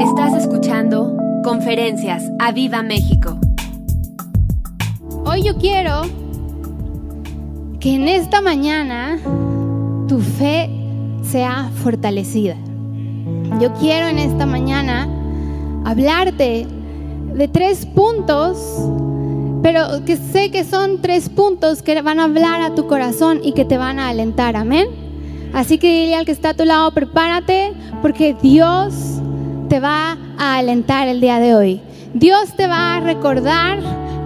Estás escuchando Conferencias a Viva México. Hoy yo quiero que en esta mañana tu fe sea fortalecida. Yo quiero en esta mañana hablarte de tres puntos, pero que sé que son tres puntos que van a hablar a tu corazón y que te van a alentar. Amén. Así que dile al que está a tu lado, prepárate porque Dios te va a alentar el día de hoy. Dios te va a recordar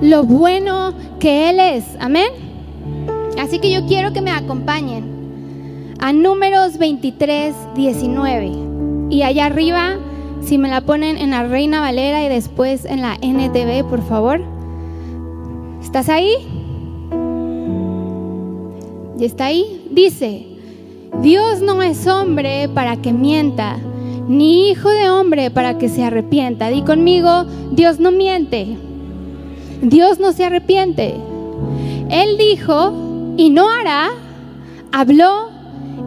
lo bueno que Él es. Amén. Así que yo quiero que me acompañen a números 23, 19. Y allá arriba, si me la ponen en la Reina Valera y después en la NTV, por favor. ¿Estás ahí? ¿Y está ahí? Dice, Dios no es hombre para que mienta ni hijo de hombre para que se arrepienta. Di conmigo, Dios no miente. Dios no se arrepiente. Él dijo y no hará, habló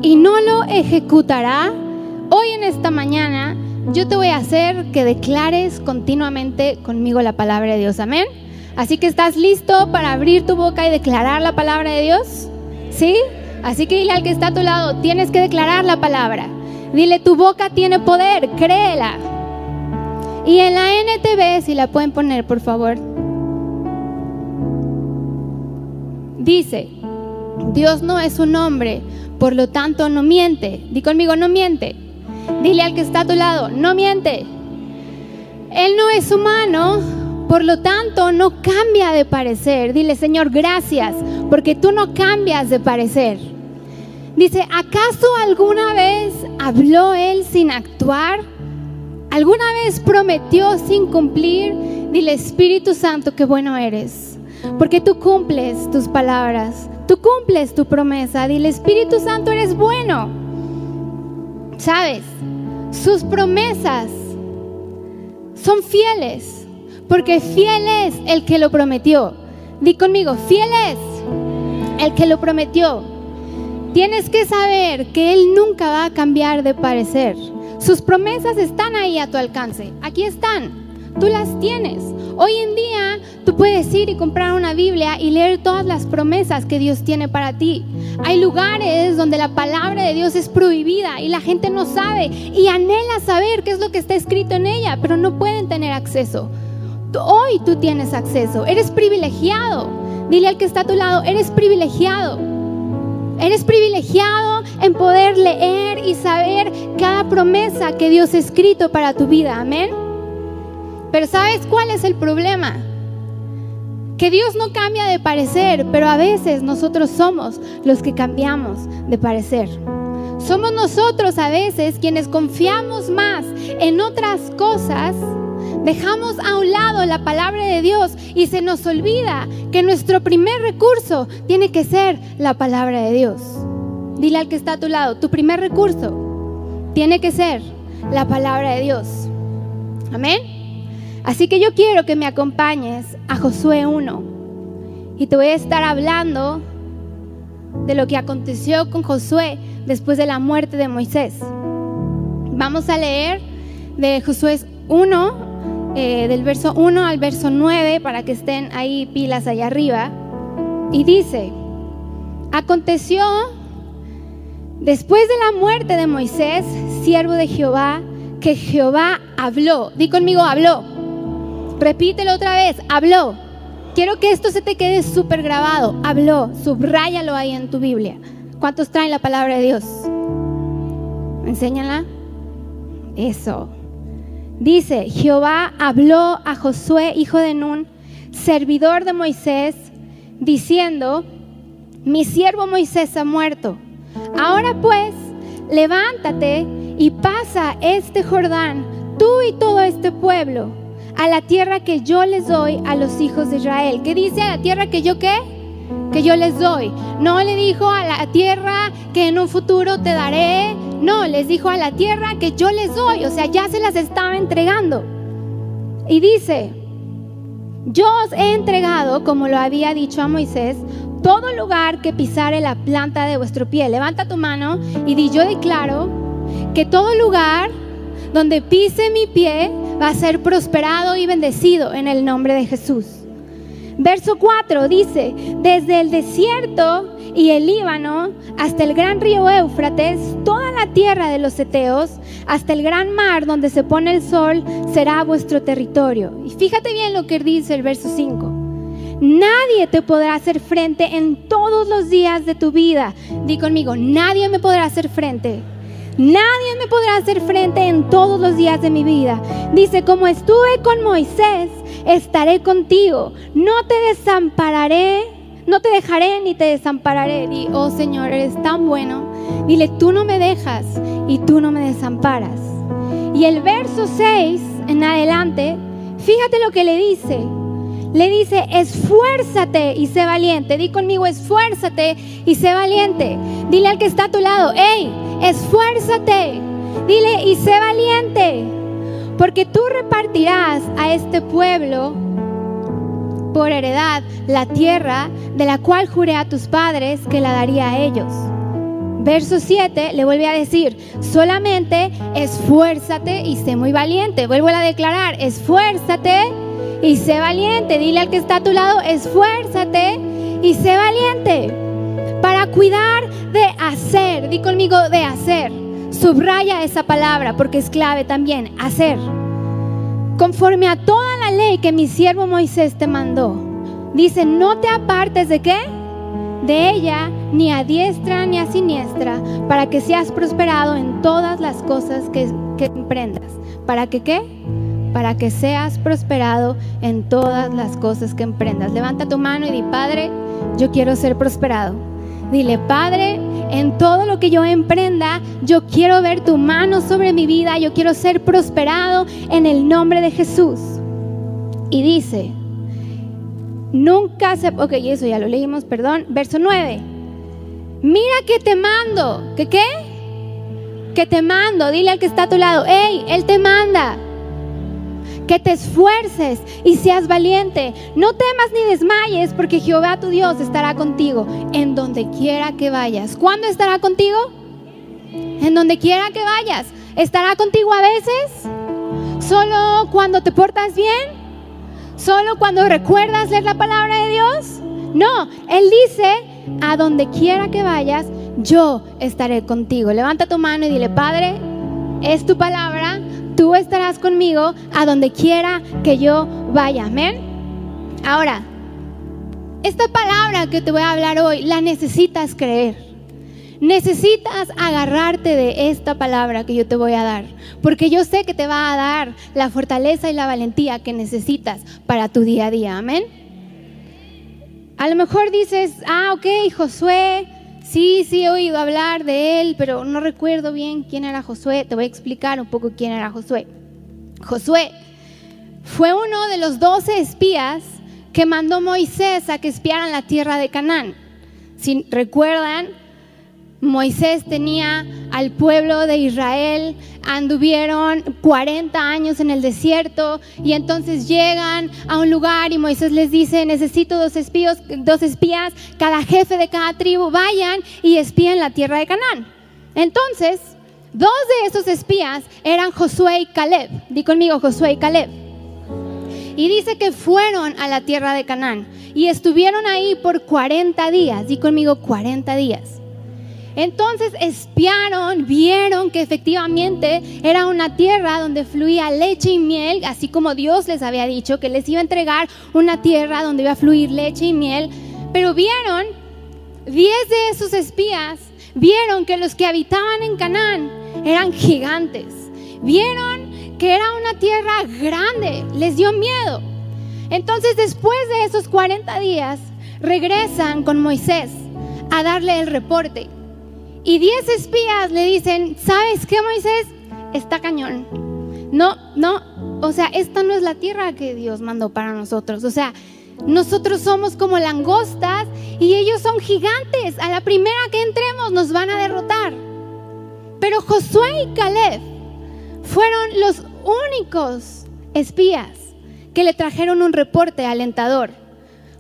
y no lo ejecutará. Hoy en esta mañana yo te voy a hacer que declares continuamente conmigo la palabra de Dios. Amén. Así que estás listo para abrir tu boca y declarar la palabra de Dios. ¿Sí? Así que dile al que está a tu lado, tienes que declarar la palabra. Dile, tu boca tiene poder, créela. Y en la NTV, si la pueden poner, por favor, dice, Dios no es un hombre, por lo tanto no miente. Di conmigo, no miente. Dile al que está a tu lado, no miente. Él no es humano, por lo tanto no cambia de parecer. Dile, Señor, gracias, porque tú no cambias de parecer. Dice, ¿acaso alguna vez habló él sin actuar? ¿Alguna vez prometió sin cumplir? Dile, Espíritu Santo, qué bueno eres. Porque tú cumples tus palabras, tú cumples tu promesa. Dile, Espíritu Santo, eres bueno. ¿Sabes? Sus promesas son fieles, porque fiel es el que lo prometió. Di conmigo, fiel es el que lo prometió. Tienes que saber que Él nunca va a cambiar de parecer. Sus promesas están ahí a tu alcance. Aquí están. Tú las tienes. Hoy en día tú puedes ir y comprar una Biblia y leer todas las promesas que Dios tiene para ti. Hay lugares donde la palabra de Dios es prohibida y la gente no sabe y anhela saber qué es lo que está escrito en ella, pero no pueden tener acceso. Hoy tú tienes acceso. Eres privilegiado. Dile al que está a tu lado, eres privilegiado. Eres privilegiado en poder leer y saber cada promesa que Dios ha escrito para tu vida. Amén. Pero ¿sabes cuál es el problema? Que Dios no cambia de parecer, pero a veces nosotros somos los que cambiamos de parecer. Somos nosotros a veces quienes confiamos más en otras cosas Dejamos a un lado la palabra de Dios y se nos olvida que nuestro primer recurso tiene que ser la palabra de Dios. Dile al que está a tu lado, tu primer recurso tiene que ser la palabra de Dios. Amén. Así que yo quiero que me acompañes a Josué 1 y te voy a estar hablando de lo que aconteció con Josué después de la muerte de Moisés. Vamos a leer de Josué 1 eh, del verso 1 al verso 9, para que estén ahí pilas allá arriba. Y dice, aconteció después de la muerte de Moisés, siervo de Jehová, que Jehová habló. Di conmigo, habló. Repítelo otra vez, habló. Quiero que esto se te quede súper grabado. Habló, subráyalo ahí en tu Biblia. ¿Cuántos traen la palabra de Dios? Enséñala. Eso. Dice, Jehová habló a Josué, hijo de Nun, servidor de Moisés, diciendo, mi siervo Moisés ha muerto. Ahora pues, levántate y pasa este Jordán, tú y todo este pueblo, a la tierra que yo les doy a los hijos de Israel. ¿Qué dice a la tierra que yo qué? Que yo les doy. No le dijo a la tierra que en un futuro te daré, no, les dijo a la tierra que yo les doy, o sea, ya se las estaba entregando. Y dice, yo os he entregado, como lo había dicho a Moisés, todo lugar que pisare la planta de vuestro pie. Levanta tu mano y di, yo declaro que todo lugar donde pise mi pie va a ser prosperado y bendecido en el nombre de Jesús. Verso 4 dice, desde el desierto y el Líbano hasta el gran río Éufrates, toda la tierra de los Eteos, hasta el gran mar donde se pone el sol, será vuestro territorio. Y fíjate bien lo que dice el verso 5. Nadie te podrá hacer frente en todos los días de tu vida. Di conmigo, nadie me podrá hacer frente. Nadie me podrá hacer frente en todos los días de mi vida. Dice, como estuve con Moisés, estaré contigo. No te desampararé, no te dejaré ni te desampararé. Di, oh Señor, eres tan bueno. Dile, tú no me dejas y tú no me desamparas. Y el verso 6 en adelante, fíjate lo que le dice. Le dice, esfuérzate y sé valiente. Di conmigo, esfuérzate y sé valiente. Dile al que está a tu lado, hey, esfuérzate. Dile y sé valiente. Porque tú repartirás a este pueblo por heredad la tierra de la cual juré a tus padres que la daría a ellos. Verso 7 le vuelve a decir, solamente esfuérzate y sé muy valiente. Vuelvo a declarar, esfuérzate y sé valiente. Dile al que está a tu lado, esfuérzate y sé valiente para cuidar de hacer. Di conmigo de hacer. Subraya esa palabra porque es clave también, hacer. Conforme a toda la ley que mi siervo Moisés te mandó. Dice, no te apartes de qué? De ella, ni a diestra ni a siniestra, para que seas prosperado en todas las cosas que, emprendas. ¿Para que qué? Para que seas prosperado en todas las cosas que emprendas. Levanta tu mano y di, Padre, yo quiero ser prosperado. Dile, Padre, en todo lo que yo emprenda, yo quiero ver tu mano sobre mi vida, yo quiero ser prosperado en el nombre de Jesús. Y dice, nunca se... Ok, eso ya lo leímos, perdón. Verso 9. Mira que te mando. ¿Que qué? Que te mando. Dile al que está a tu lado, hey, Él te manda que te esfuerces y seas valiente. No temas ni desmayes, porque Jehová tu Dios estará contigo en donde quiera que vayas. ¿Cuándo estará contigo? En donde quiera que vayas. ¿Estará contigo a veces? ¿Solo cuando te portas bien? ¿Solo cuando recuerdas leer la palabra de Dios? No, Él dice, a donde quiera que vayas, yo estaré contigo. Levanta tu mano y dile, Padre, es tu palabra, tú estarás conmigo a donde quiera que yo vaya. Amén. Ahora, esta palabra que te voy a hablar hoy la necesitas creer. Necesitas agarrarte de esta palabra que yo te voy a dar, porque yo sé que te va a dar la fortaleza y la valentía que necesitas para tu día a día. Amén. A lo mejor dices, ah, ok, Josué, Sí, sí he oído hablar de él, pero no recuerdo bien quién era Josué. Te voy a explicar un poco quién era Josué. Josué fue uno de los doce espías que mandó Moisés a que espiaran la tierra de Canaán. Si recuerdan, Moisés tenía al pueblo de Israel, anduvieron 40 años en el desierto y entonces llegan a un lugar y Moisés les dice, necesito dos, espías, dos espías, cada jefe de cada tribu vayan y espíen la tierra de Canaán. Entonces, dos de esos espías eran Josué y Caleb. Di conmigo Josué y Caleb. Y dice que fueron a la tierra de Canaán y estuvieron ahí por 40 días. Di conmigo 40 días. Entonces espiaron, vieron que efectivamente era una tierra donde fluía leche y miel, así como Dios les había dicho que les iba a entregar una tierra donde iba a fluir leche y miel. Pero vieron, diez de esos espías vieron que los que habitaban en Canaán eran gigantes. Vieron que era una tierra grande, les dio miedo. Entonces después de esos 40 días regresan con Moisés a darle el reporte. Y diez espías le dicen, ¿sabes qué, Moisés? Está cañón. No, no, o sea, esta no es la tierra que Dios mandó para nosotros. O sea, nosotros somos como langostas y ellos son gigantes. A la primera que entremos nos van a derrotar. Pero Josué y Caleb fueron los únicos espías que le trajeron un reporte alentador.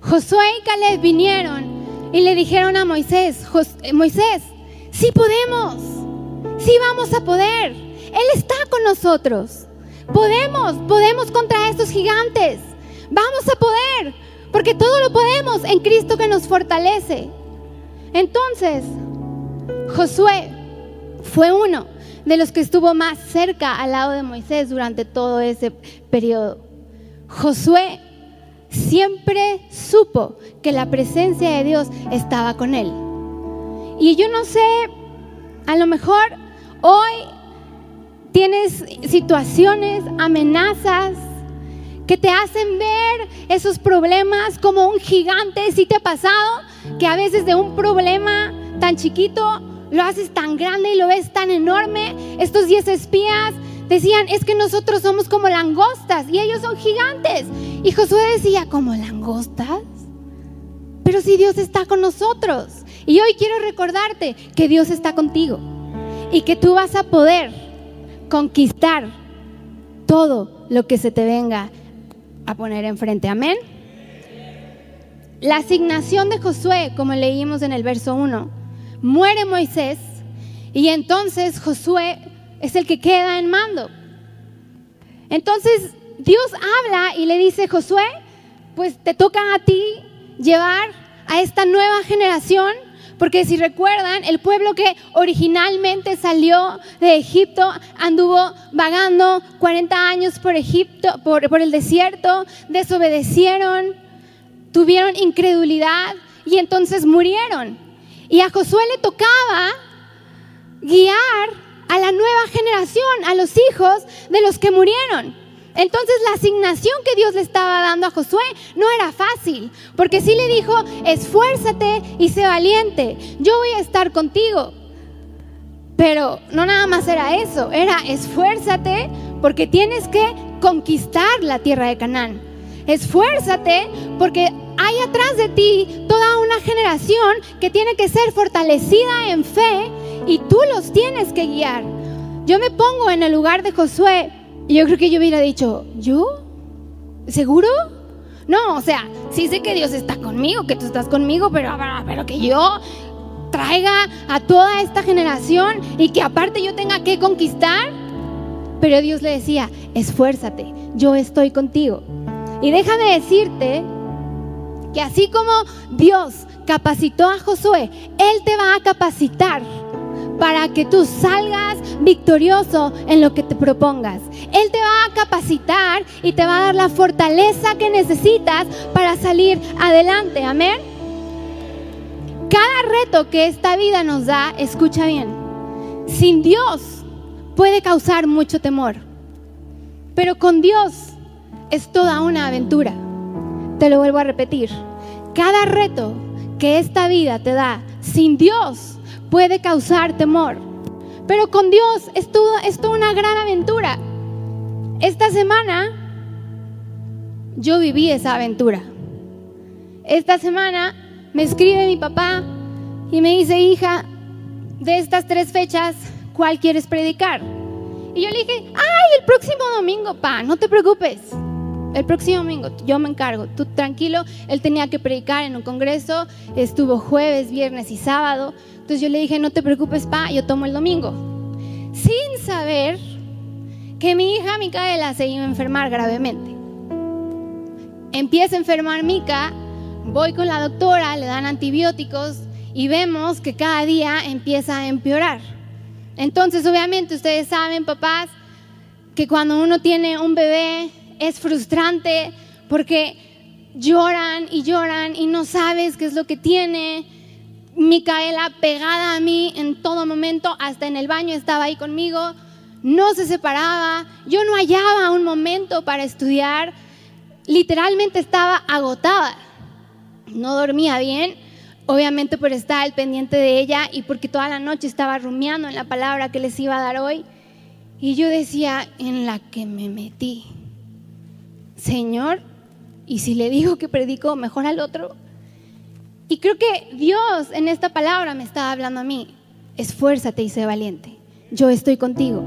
Josué y Caleb vinieron y le dijeron a Moisés, Moisés, sí podemos, sí vamos a poder. Él está con nosotros. Podemos, podemos contra estos gigantes. Vamos a poder, porque todo lo podemos en Cristo que nos fortalece. Entonces, Josué fue uno de los que estuvo más cerca al lado de Moisés durante todo ese periodo. Josué siempre supo que la presencia de Dios estaba con él. Y yo no sé, a lo mejor hoy tienes situaciones, amenazas que te hacen ver esos problemas como un gigante. Si te ha pasado que a veces de un problema tan chiquito lo haces tan grande y lo ves tan enorme. Estos diez espías decían, es que nosotros somos como langostas y ellos son gigantes. Y Josué decía, ¿como langostas? Pero si Dios está con nosotros. Y hoy quiero recordarte que Dios está contigo y que tú vas a poder conquistar todo lo que se te venga a poner enfrente. Amén. La asignación de Josué, como leímos en el verso 1, muere Moisés y entonces Josué es el que queda en mando. Entonces Dios habla y le dice, Josué, pues te toca a ti llevar a esta nueva generación, porque si recuerdan, el pueblo que originalmente salió de Egipto anduvo vagando 40 años por Egipto, por, por el desierto, desobedecieron, tuvieron incredulidad y entonces murieron. Y a Josué le tocaba guiar a la nueva generación, a los hijos de los que murieron. Entonces la asignación que Dios le estaba dando a Josué no era fácil, porque sí le dijo, esfuérzate y sé valiente, yo voy a estar contigo. Pero no nada más era eso, era esfuérzate porque tienes que conquistar la tierra de Canaán. Esfuérzate porque hay atrás de ti toda una generación que tiene que ser fortalecida en fe y tú los tienes que guiar. Yo me pongo en el lugar de Josué y yo creo que yo hubiera dicho, ¿yo? ¿Seguro? No, o sea, sí sé que Dios está conmigo, que tú estás conmigo, pero, pero que yo traiga a toda esta generación y que aparte yo tenga que conquistar. Pero Dios le decía, esfuérzate, yo estoy contigo. Y déjame decirte que así como Dios capacitó a Josué, Él te va a capacitar para que tú salgas victorioso en lo que te propongas. Él te va a capacitar y te va a dar la fortaleza que necesitas para salir adelante. Amén. Cada reto que esta vida nos da, escucha bien, sin Dios puede causar mucho temor, pero con Dios es toda una aventura. Te lo vuelvo a repetir. Cada reto que esta vida te da sin Dios puede causar temor. Pero con Dios es, todo, toda una gran aventura. Esta semana yo viví esa aventura. Esta semana me escribe mi papá y me dice, hija, de estas tres fechas, ¿cuál quieres predicar? Y yo le dije, ay, el próximo domingo, pa, no te preocupes. El próximo domingo yo me encargo, tú tranquilo, él tenía que predicar en un congreso, estuvo jueves, viernes y sábado, entonces yo le dije, no te preocupes, pa, yo tomo el domingo. Sin saber que mi hija Micaela se iba a enfermar gravemente. Empieza a enfermar Mica, voy con la doctora, le dan antibióticos y vemos que cada día empieza a empeorar. Entonces, obviamente, ustedes saben, papás, que cuando uno tiene un bebé, es frustrante porque lloran y lloran y no sabes qué es lo que tiene. Micaela pegada a mí en todo momento, hasta en el baño estaba ahí conmigo, no se separaba, yo no hallaba un momento para estudiar, literalmente estaba agotada, no dormía bien, obviamente por estar al pendiente de ella y porque toda la noche estaba rumiando en la palabra que les iba a dar hoy. Y yo decía, en la que me metí. Señor, y si le digo que predico mejor al otro. Y creo que Dios en esta palabra me estaba hablando a mí, esfuérzate y sé valiente, yo estoy contigo.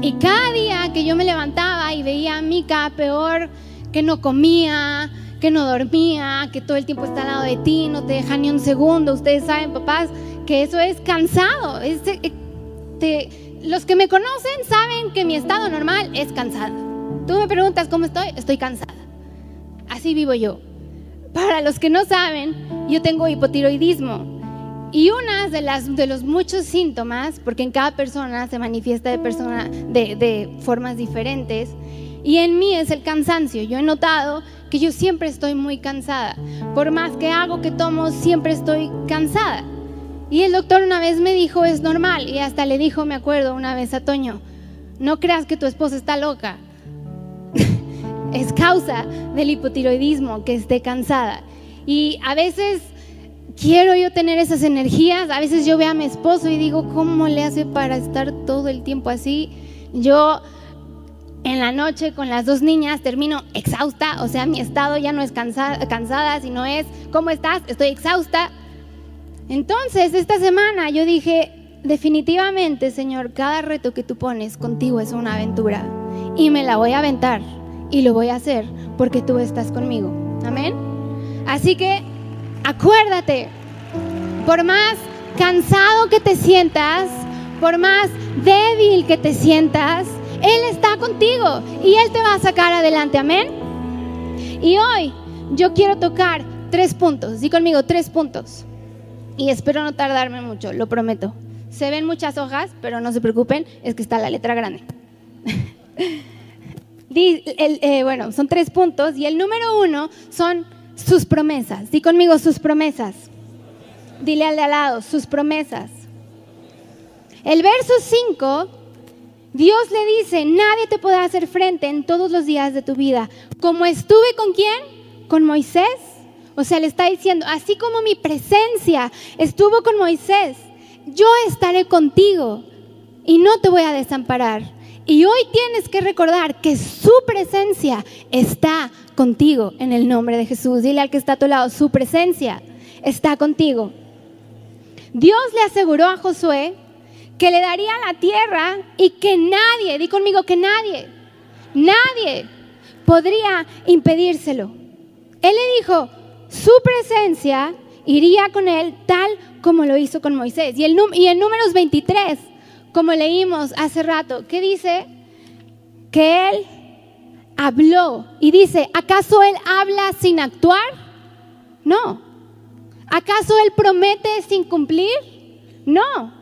Y cada día que yo me levantaba y veía a Mica peor, que no comía, que no dormía, que todo el tiempo está al lado de ti, no te deja ni un segundo, ustedes saben, papás, que eso es cansado, es, eh, los que me conocen saben que mi estado normal es cansada. Tú me preguntas cómo estoy, estoy cansada. Así vivo yo. Para los que no saben, yo tengo hipotiroidismo. Y una de, las, de los muchos síntomas, porque en cada persona se manifiesta de, persona, de, de formas diferentes, y en mí es el cansancio. Yo he notado que yo siempre estoy muy cansada. Por más que hago, que tomo, siempre estoy cansada. Y el doctor una vez me dijo, es normal. Y hasta le dijo, me acuerdo una vez a Toño, no creas que tu esposa está loca. Es causa del hipotiroidismo que esté cansada. Y a veces quiero yo tener esas energías. A veces yo veo a mi esposo y digo, ¿cómo le hace para estar todo el tiempo así? Yo en la noche con las dos niñas termino exhausta, o sea, mi estado ya no es cansada, cansada sino es, ¿cómo estás? Estoy exhausta. Entonces, esta semana yo dije, definitivamente, Señor, cada reto que tú pones contigo es una aventura y me la voy a aventar y lo voy a hacer porque tú estás conmigo. Amén. Así que acuérdate, por más cansado que te sientas, por más débil que te sientas, él está contigo y Él te va a sacar adelante. Amén. Y hoy yo quiero tocar tres puntos. Di conmigo tres puntos. Y espero no tardarme mucho, lo prometo. Se ven muchas hojas, pero no se preocupen, es que está la letra grande. Eh, bueno, son tres puntos y el número uno son sus promesas. Di conmigo sus promesas. Dile al de al lado, sus promesas. El verso 5 Dios le dice, nadie te podrá hacer frente en todos los días de tu vida. Como estuve con quién? Con Moisés. O sea, le está diciendo, así como mi presencia estuvo con Moisés, yo estaré contigo y no te voy a desamparar. Y hoy tienes que recordar que su presencia está contigo en el nombre de Jesús. Dile al que está a tu lado, su presencia está contigo. Dios le aseguró a Josué que le daría la tierra y que nadie, di conmigo que nadie, nadie podría impedírselo. Él le dijo, su presencia iría con él tal como lo hizo con Moisés. Y, el, y en números 23, como leímos hace rato, ¿qué dice? Que él habló y dice, ¿acaso él habla sin actuar? No. ¿Acaso él promete sin cumplir? No.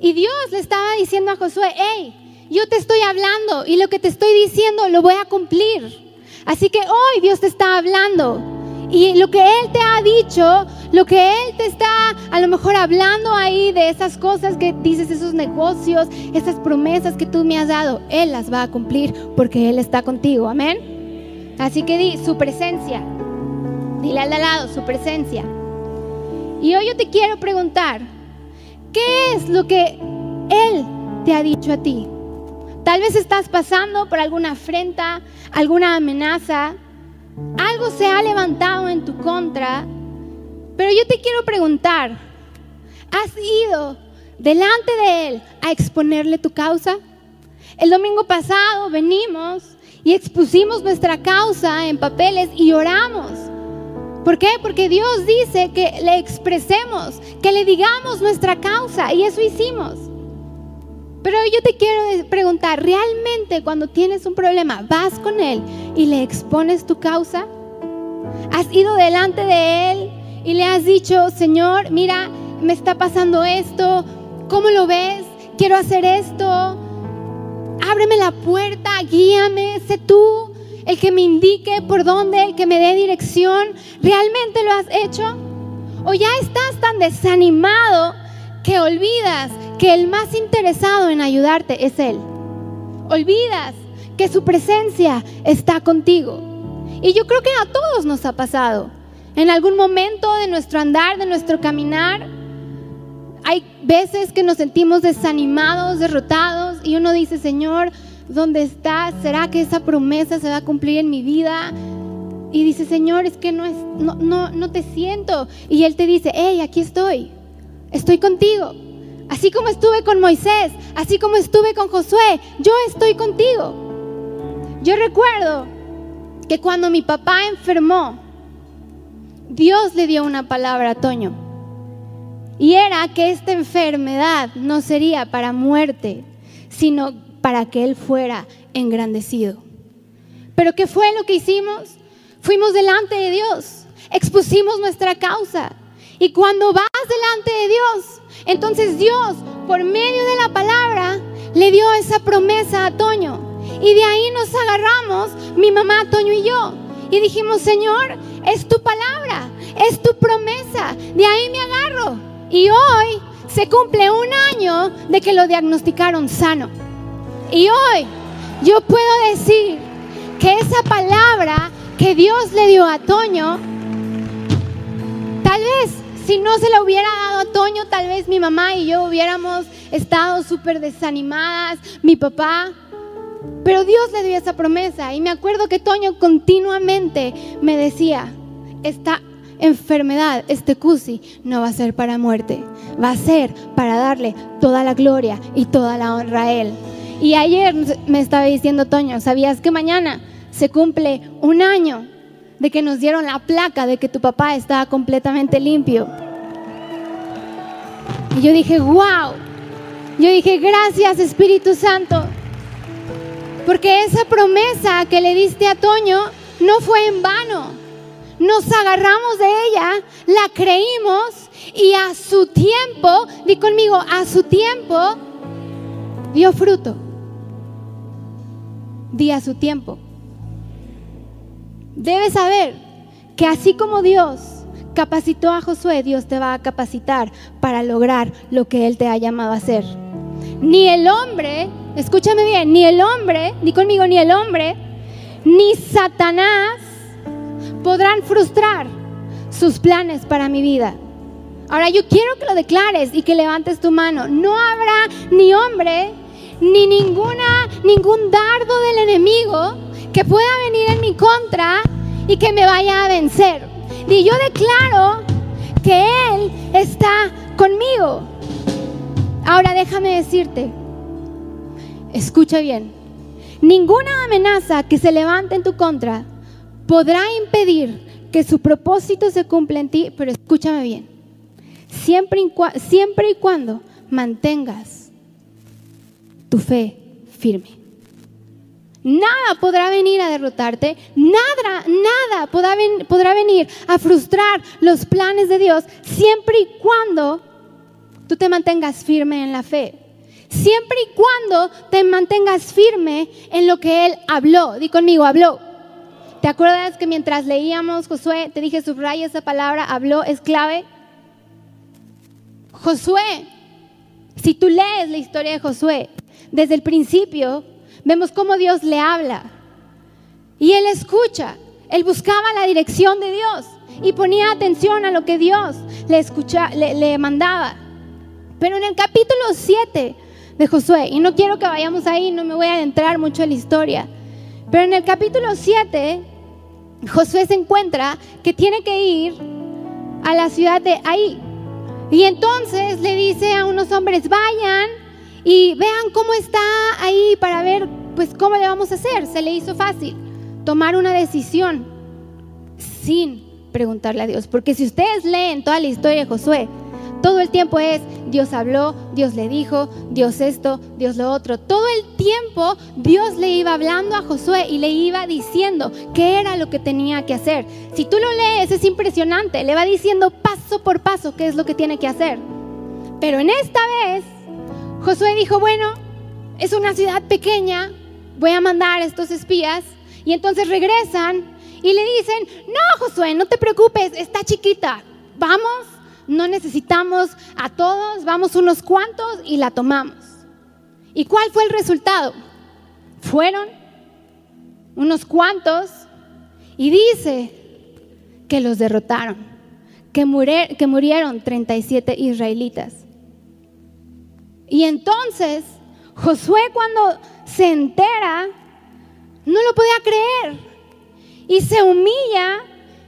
Y Dios le estaba diciendo a Josué, hey, yo te estoy hablando y lo que te estoy diciendo lo voy a cumplir. Así que hoy Dios te está hablando. Y lo que Él te ha dicho, lo que Él te está a lo mejor hablando ahí de esas cosas que dices, esos negocios, esas promesas que tú me has dado, Él las va a cumplir porque Él está contigo. Amén. Así que di su presencia. Dile al lado, su presencia. Y hoy yo te quiero preguntar, ¿Qué es lo que Él te ha dicho a ti? Tal vez estás pasando por alguna afrenta, alguna amenaza, algo se ha levantado en tu contra, pero yo te quiero preguntar, ¿has ido delante de Él a exponerle tu causa? El domingo pasado venimos y expusimos nuestra causa en papeles y oramos. ¿Por qué? Porque Dios dice que le expresemos, que le digamos nuestra causa y eso hicimos. Pero yo te quiero preguntar, ¿realmente cuando tienes un problema vas con Él y le expones tu causa? ¿Has ido delante de Él y le has dicho, Señor, mira, me está pasando esto, ¿cómo lo ves? Quiero hacer esto, ábreme la puerta, guíame, sé tú el que me indique por dónde, el que me dé dirección. ¿Realmente lo has hecho? ¿O ya estás tan desanimado que olvidas que el más interesado en ayudarte es Él? Olvidas que su presencia está contigo. Y yo creo que a todos nos ha pasado. En algún momento de nuestro andar, de nuestro caminar, hay veces que nos sentimos desanimados, derrotados, y uno dice, Señor, ¿Dónde estás? ¿Será que esa promesa se va a cumplir en mi vida? Y dice, Señor, es que no, es, no, no, no te siento. Y Él te dice, hey, aquí estoy. Estoy contigo. Así como estuve con Moisés, así como estuve con Josué, yo estoy contigo. Yo recuerdo que cuando mi papá enfermó, Dios le dio una palabra a Toño. Y era que esta enfermedad no sería para muerte, sino para que Él fuera engrandecido. Pero ¿qué fue lo que hicimos? Fuimos delante de Dios, expusimos nuestra causa. Y cuando vas delante de Dios, entonces Dios, por medio de la palabra, le dio esa promesa a Toño. Y de ahí nos agarramos, mi mamá, Toño y yo. Y dijimos, Señor, es tu palabra, es tu promesa. De ahí me agarro. Y hoy se cumple un año de que lo diagnosticaron sano. Y hoy yo puedo decir que esa palabra que Dios le dio a Toño, tal vez si no se la hubiera dado a Toño, tal vez mi mamá y yo hubiéramos estado súper desanimadas, mi papá. Pero Dios le dio esa promesa y me acuerdo que Toño continuamente me decía, esta enfermedad, este CUSI, no va a ser para muerte, va a ser para darle toda la gloria y toda la honra a Él. Y ayer me estaba diciendo Toño, ¿sabías que mañana se cumple un año de que nos dieron la placa de que tu papá estaba completamente limpio? Y yo dije, wow. Yo dije, gracias Espíritu Santo. Porque esa promesa que le diste a Toño no fue en vano. Nos agarramos de ella, la creímos y a su tiempo, di conmigo, a su tiempo dio fruto di a su tiempo. Debes saber que así como Dios capacitó a Josué, Dios te va a capacitar para lograr lo que Él te ha llamado a hacer. Ni el hombre, escúchame bien, ni el hombre, ni conmigo, ni el hombre, ni Satanás podrán frustrar sus planes para mi vida. Ahora yo quiero que lo declares y que levantes tu mano. No habrá ni hombre ni ninguna, ningún dardo del enemigo que pueda venir en mi contra y que me vaya a vencer. Y yo declaro que Él está conmigo. Ahora déjame decirte, escucha bien, ninguna amenaza que se levante en tu contra podrá impedir que su propósito se cumpla en ti, pero escúchame bien, siempre siempre y cuando mantengas tu fe firme. Nada podrá venir a derrotarte, nada, nada podrá, podrá venir a frustrar los planes de Dios siempre y cuando tú te mantengas firme en la fe. Siempre y cuando te mantengas firme en lo que Él habló. Di conmigo, habló. ¿Te acuerdas que mientras leíamos Josué, te dije subraya esa palabra, habló, es clave? Josué, si tú lees la historia de Josué, desde el principio, vemos cómo Dios le habla. Y él escucha, él buscaba la dirección de Dios y ponía atención a lo que Dios le, escucha, le, mandaba. Pero en el capítulo 7 de Josué, y no quiero que vayamos ahí, no me voy a adentrar mucho en la historia, pero en el capítulo 7, Josué se encuentra que tiene que ir a la ciudad de ahí. Y entonces le dice a unos hombres, vayan y vean cómo está ahí para ver, pues, cómo le vamos a hacer. Se le hizo fácil tomar una decisión sin preguntarle a Dios. Porque si ustedes leen toda la historia de Josué, todo el tiempo es Dios habló, Dios le dijo, Dios esto, Dios lo otro. Todo el tiempo Dios le iba hablando a Josué y le iba diciendo qué era lo que tenía que hacer. Si tú lo lees es impresionante, le va diciendo paso por paso qué es lo que tiene que hacer. Pero en esta vez Josué dijo, bueno, es una ciudad pequeña, voy a mandar a estos espías. Y entonces regresan y le dicen, no, Josué, no te preocupes, está chiquita, vamos, no necesitamos a todos, vamos unos cuantos y la tomamos. ¿Y cuál fue el resultado? Fueron unos cuantos y dice que los derrotaron, que, murieron 37 israelitas. Y entonces Josué cuando se entera, no lo podía creer. Y se humilla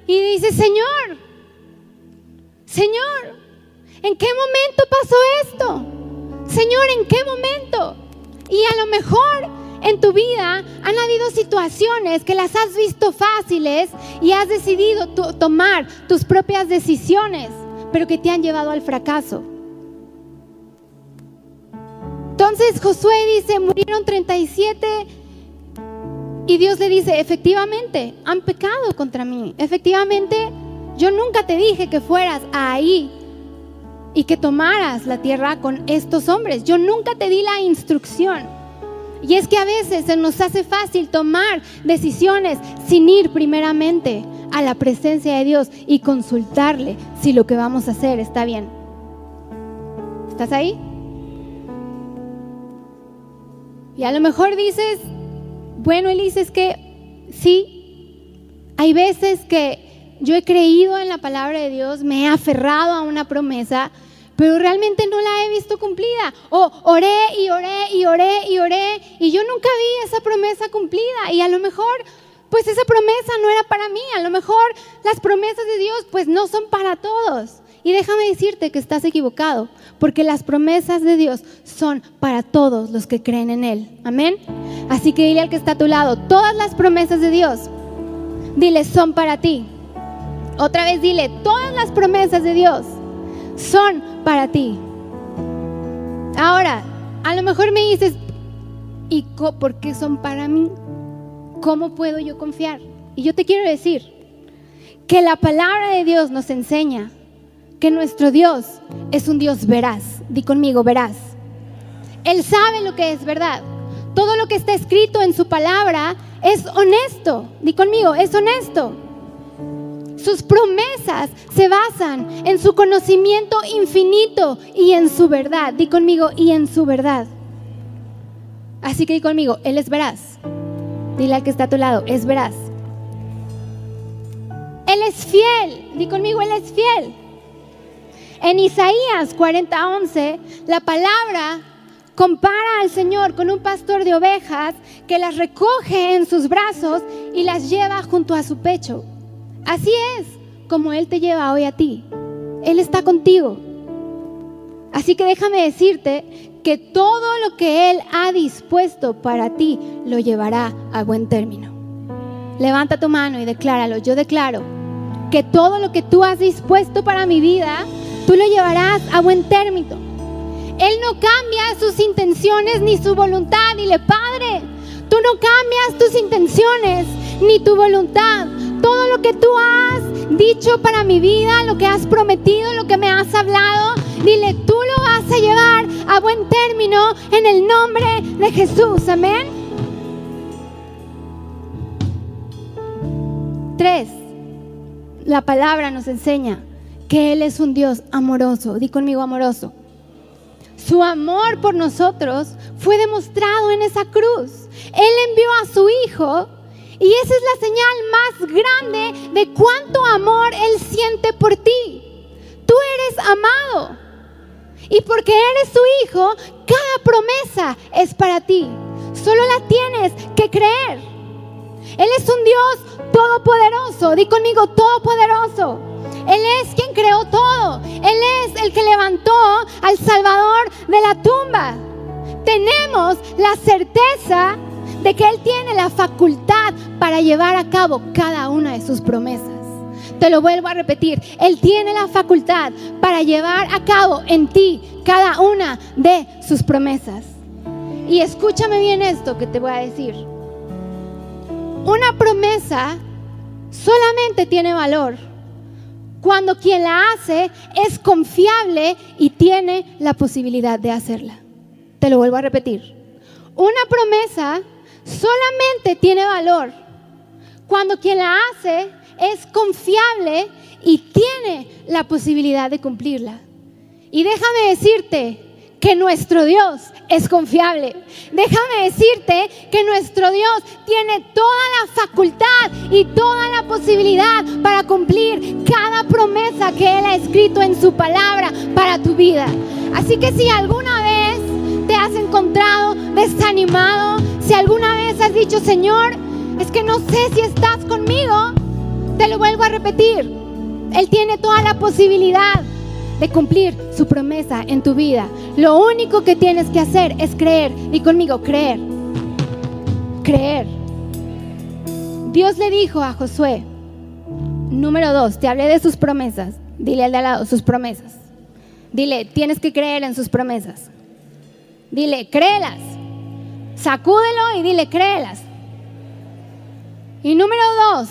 y dice, Señor, Señor, ¿en qué momento pasó esto? Señor, ¿en qué momento? Y a lo mejor en tu vida han habido situaciones que las has visto fáciles y has decidido tomar tus propias decisiones, pero que te han llevado al fracaso. Entonces Josué dice, murieron 37 y Dios le dice, efectivamente, han pecado contra mí. Efectivamente, yo nunca te dije que fueras ahí y que tomaras la tierra con estos hombres. Yo nunca te di la instrucción. Y es que a veces se nos hace fácil tomar decisiones sin ir primeramente a la presencia de Dios y consultarle si lo que vamos a hacer está bien. ¿Estás ahí? Y a lo mejor dices, bueno, Elise, es que sí, hay veces que yo he creído en la palabra de Dios, me he aferrado a una promesa, pero realmente no la he visto cumplida. O oré y oré y oré y oré y yo nunca vi esa promesa cumplida. Y a lo mejor, pues esa promesa no era para mí. A lo mejor las promesas de Dios, pues no son para todos. Y déjame decirte que estás equivocado, porque las promesas de Dios son para todos los que creen en Él. Amén. Así que dile al que está a tu lado, todas las promesas de Dios, dile, son para ti. Otra vez dile, todas las promesas de Dios son para ti. Ahora, a lo mejor me dices, ¿y por qué son para mí? ¿Cómo puedo yo confiar? Y yo te quiero decir que la palabra de Dios nos enseña que nuestro Dios es un Dios veraz. Di conmigo, veraz. Él sabe lo que es verdad. Todo lo que está escrito en su palabra es honesto. Di conmigo, es honesto. Sus promesas se basan en su conocimiento infinito y en su verdad. Di conmigo, y en su verdad. Así que di conmigo, Él es veraz. Dile al que está a tu lado, es veraz. Él es fiel. Di conmigo, Él es fiel. En Isaías 40:11, la palabra compara al Señor con un pastor de ovejas que las recoge en sus brazos y las lleva junto a su pecho. Así es como Él te lleva hoy a ti. Él está contigo. Así que déjame decirte que todo lo que Él ha dispuesto para ti lo llevará a buen término. Levanta tu mano y decláralo. Yo declaro que todo lo que tú has dispuesto para mi vida, tú lo llevarás a buen término. Él no cambia sus intenciones ni su voluntad. Dile, Padre, tú no cambias tus intenciones ni tu voluntad todo lo que tú has dicho para mi vida, lo que has prometido, lo que me has hablado, dile, tú lo vas a llevar a buen término en el nombre de Jesús. Amén. Tres, la palabra nos enseña que Él es un Dios amoroso. Di conmigo amoroso. Su amor por nosotros fue demostrado en esa cruz. Él envió a su Hijo y esa es la señal más grande de cuánto amor Él siente por ti. Tú eres amado. Y porque eres su hijo, cada promesa es para ti. Solo la tienes que creer. Él es un Dios todopoderoso. Di conmigo, todopoderoso. Él es quien creó todo. Él es el que levantó al Salvador de la tumba. Tenemos la certeza de que Él tiene la facultad para llevar a cabo cada una de sus promesas. Te lo vuelvo a repetir, Él tiene la facultad para llevar a cabo en ti cada una de sus promesas. Y escúchame bien esto que te voy a decir. Una promesa solamente tiene valor cuando quien la hace es confiable y tiene la posibilidad de hacerla. Te lo vuelvo a repetir. Una promesa solamente tiene valor cuando quien la hace es confiable y tiene la posibilidad de cumplirla. Y déjame decirte que nuestro Dios es confiable. Déjame decirte que nuestro Dios tiene toda la facultad y toda la posibilidad para cumplir cada promesa que Él ha escrito en su palabra para tu vida. Así que si alguna vez te has encontrado desanimado, si alguna vez has dicho, Señor, es que no sé si estás conmigo, te lo vuelvo a repetir. Él tiene toda la posibilidad de cumplir su promesa en tu vida. Lo único que tienes que hacer es creer. Y conmigo, creer. Creer. Dios le dijo a Josué, número dos, te hablé de sus promesas. Dile al de al lado, sus promesas. Dile, tienes que creer en sus promesas. Dile, créelas. Sacúdelo y dile, créelas. Y número dos,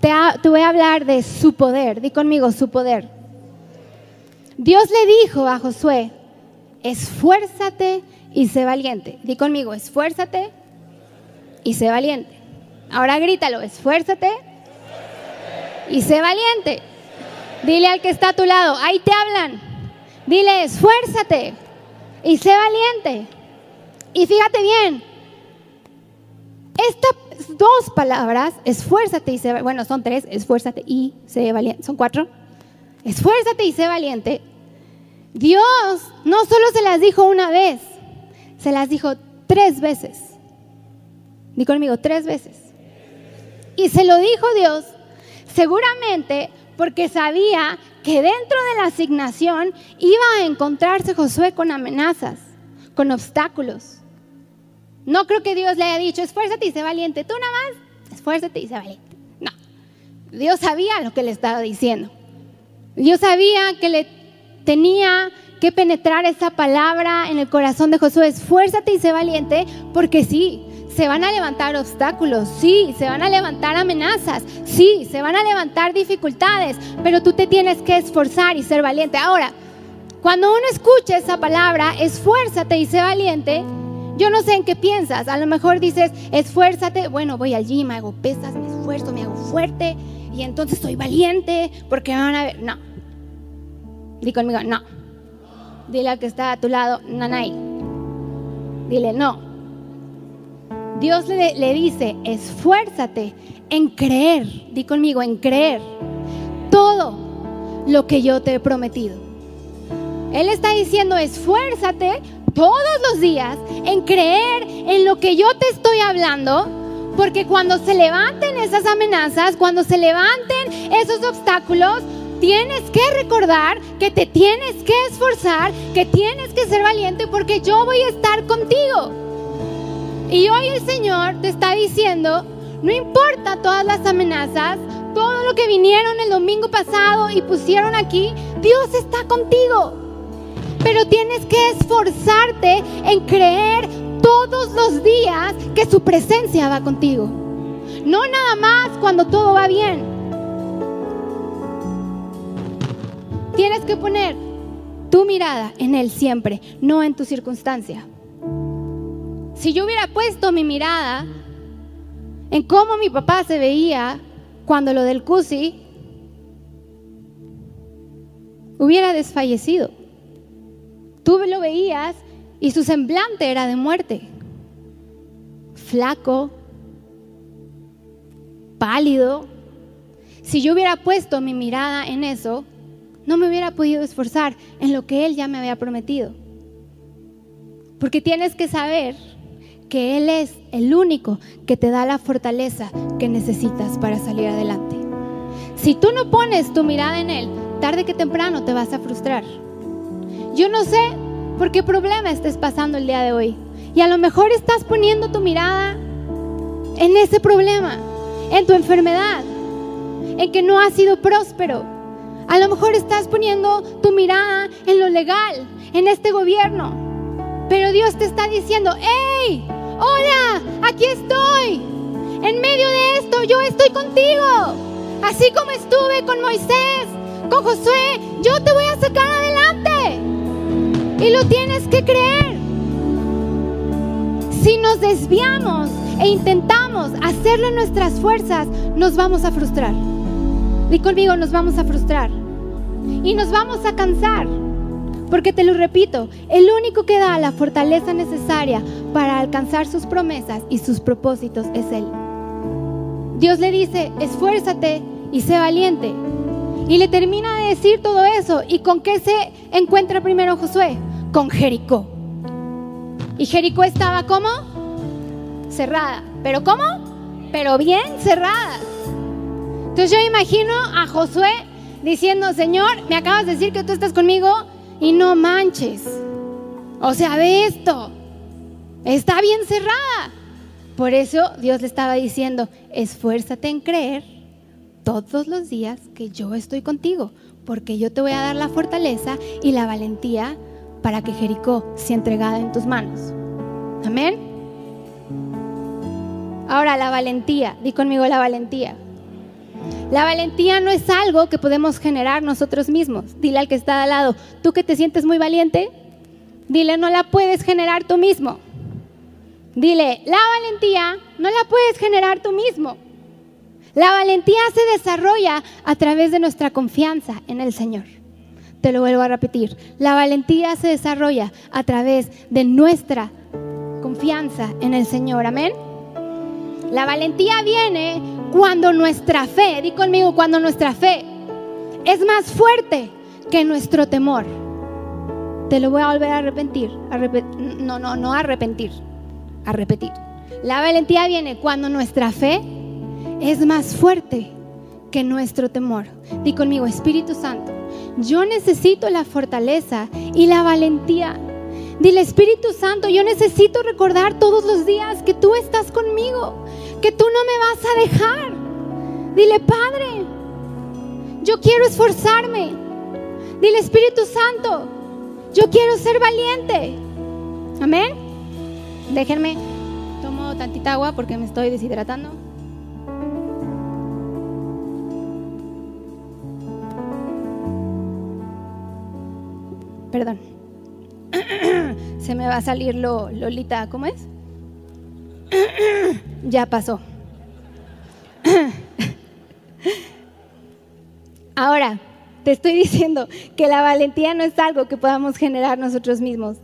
te, te, voy a hablar de su poder. Di conmigo, su poder. Dios le dijo a Josué, esfuérzate y sé valiente. Di conmigo, esfuérzate y sé valiente. Ahora grítalo, esfuérzate y sé valiente. Dile al que está a tu lado, ahí te hablan. Dile, esfuérzate y sé valiente. Y fíjate bien, estas dos palabras, esfuérzate y sé, bueno, son tres, esfuérzate y sé valiente, son cuatro. Esfuérzate y sé valiente. Dios no solo se las dijo una vez, se las dijo tres veces. Di conmigo, tres veces. Y se lo dijo Dios seguramente porque sabía que dentro de la asignación iba a encontrarse Josué con amenazas, con obstáculos. No creo que Dios le haya dicho, esfuérzate y sé valiente. Tú nada más, esfuérzate y sé valiente. No. Dios sabía lo que le estaba diciendo. Dios sabía que le tenía que penetrar esa palabra en el corazón de Josué. Esfuérzate y sé valiente, porque sí, se van a levantar obstáculos, sí, se van a levantar amenazas, sí, se van a levantar dificultades, pero tú te tienes que esforzar y ser valiente. Ahora, cuando uno escucha esa palabra, esfuérzate y sé valiente, yo no sé en qué piensas. A lo mejor dices, esfuérzate, bueno, voy al gym, hago pesas, me esfuerzo, me hago fuerte y entonces soy valiente porque van a ver. No. Di conmigo, no. Dile al que está a tu lado, nanay. Dile, no. Dios le, le dice, esfuérzate en creer, di conmigo, en creer todo lo que yo te he prometido. Él está diciendo, esfuérzate todos los días en creer en lo que yo te estoy hablando, porque cuando se levanten esas amenazas, cuando se levanten esos obstáculos, tienes que recordar que te tienes que esforzar, que tienes que ser valiente, porque yo voy a estar contigo. Y hoy el Señor te está diciendo, no importa todas las amenazas, todo lo que vinieron el domingo pasado y pusieron aquí, Dios está contigo. Pero tienes que esforzarte en creer todos los días que su presencia va contigo. No nada más cuando todo va bien. Tienes que poner tu mirada en Él siempre, no en tu circunstancia. Si yo hubiera puesto mi mirada en cómo mi papá se veía cuando lo del CUSI, hubiera desfallecido. Tú lo veías y su semblante era de muerte. Flaco, pálido. Si yo hubiera puesto mi mirada en eso, no me hubiera podido esforzar en lo que Él ya me había prometido. Porque tienes que saber que Él es el único que te da la fortaleza que necesitas para salir adelante. Si tú no pones tu mirada en Él, tarde que temprano te vas a frustrar. Yo no sé por qué problema estés pasando el día de hoy. Y a lo mejor estás poniendo tu mirada en ese problema, en tu enfermedad, en que no has sido próspero. A lo mejor estás poniendo tu mirada en lo legal, en este gobierno. Pero Dios te está diciendo, ¡hey! hola, aquí estoy. En medio de esto yo estoy contigo. Así como estuve con Moisés, con Josué, yo te voy a sacar adelante. Y lo tienes que creer. Si nos desviamos e intentamos hacerlo en nuestras fuerzas, nos vamos a frustrar. Y conmigo nos vamos a frustrar. Y nos vamos a cansar. Porque te lo repito, el único que da la fortaleza necesaria para alcanzar sus promesas y sus propósitos es Él. Dios le dice, esfuérzate y sé valiente. Y le termina de decir todo eso. ¿Y con qué se encuentra primero Josué? Con Jericó. ¿Y Jericó estaba como? Cerrada. ¿Pero cómo? Pero bien cerrada. Entonces yo imagino a Josué diciendo, Señor, me acabas de decir que tú estás conmigo y no manches. O sea, ve esto. Está bien cerrada. Por eso Dios le estaba diciendo, esfuérzate en creer todos los días que yo estoy contigo, porque yo te voy a dar la fortaleza y la valentía para que Jericó sea entregada en tus manos. Amén. Ahora la valentía, di conmigo la valentía. La valentía no es algo que podemos generar nosotros mismos. Dile al que está al lado, tú que te sientes muy valiente, dile, no la puedes generar tú mismo. Dile, la valentía no la puedes generar tú mismo. La valentía se desarrolla a través de nuestra confianza en el Señor. Te lo vuelvo a repetir. La valentía se desarrolla a través de nuestra confianza en el Señor. Amén. La valentía viene cuando nuestra fe, di conmigo, cuando nuestra fe es más fuerte que nuestro temor. Te lo voy a volver a repetir. no, no, no a arrepentir, a repetir. La valentía viene cuando nuestra fe es más fuerte que nuestro temor. Di conmigo, Espíritu Santo, yo necesito la fortaleza y la valentía. Dile, Espíritu Santo, yo necesito recordar todos los días que tú estás conmigo, que tú no me vas a dejar. Dile, Padre, yo quiero esforzarme. Dile, Espíritu Santo, yo quiero ser valiente. Amén. Déjenme, tomo tantita agua porque me estoy deshidratando. Perdón. Se me va a salir lo, Lolita, ¿cómo es? Ya pasó. Ahora, te estoy diciendo que la valentía no es algo que podamos generar nosotros mismos.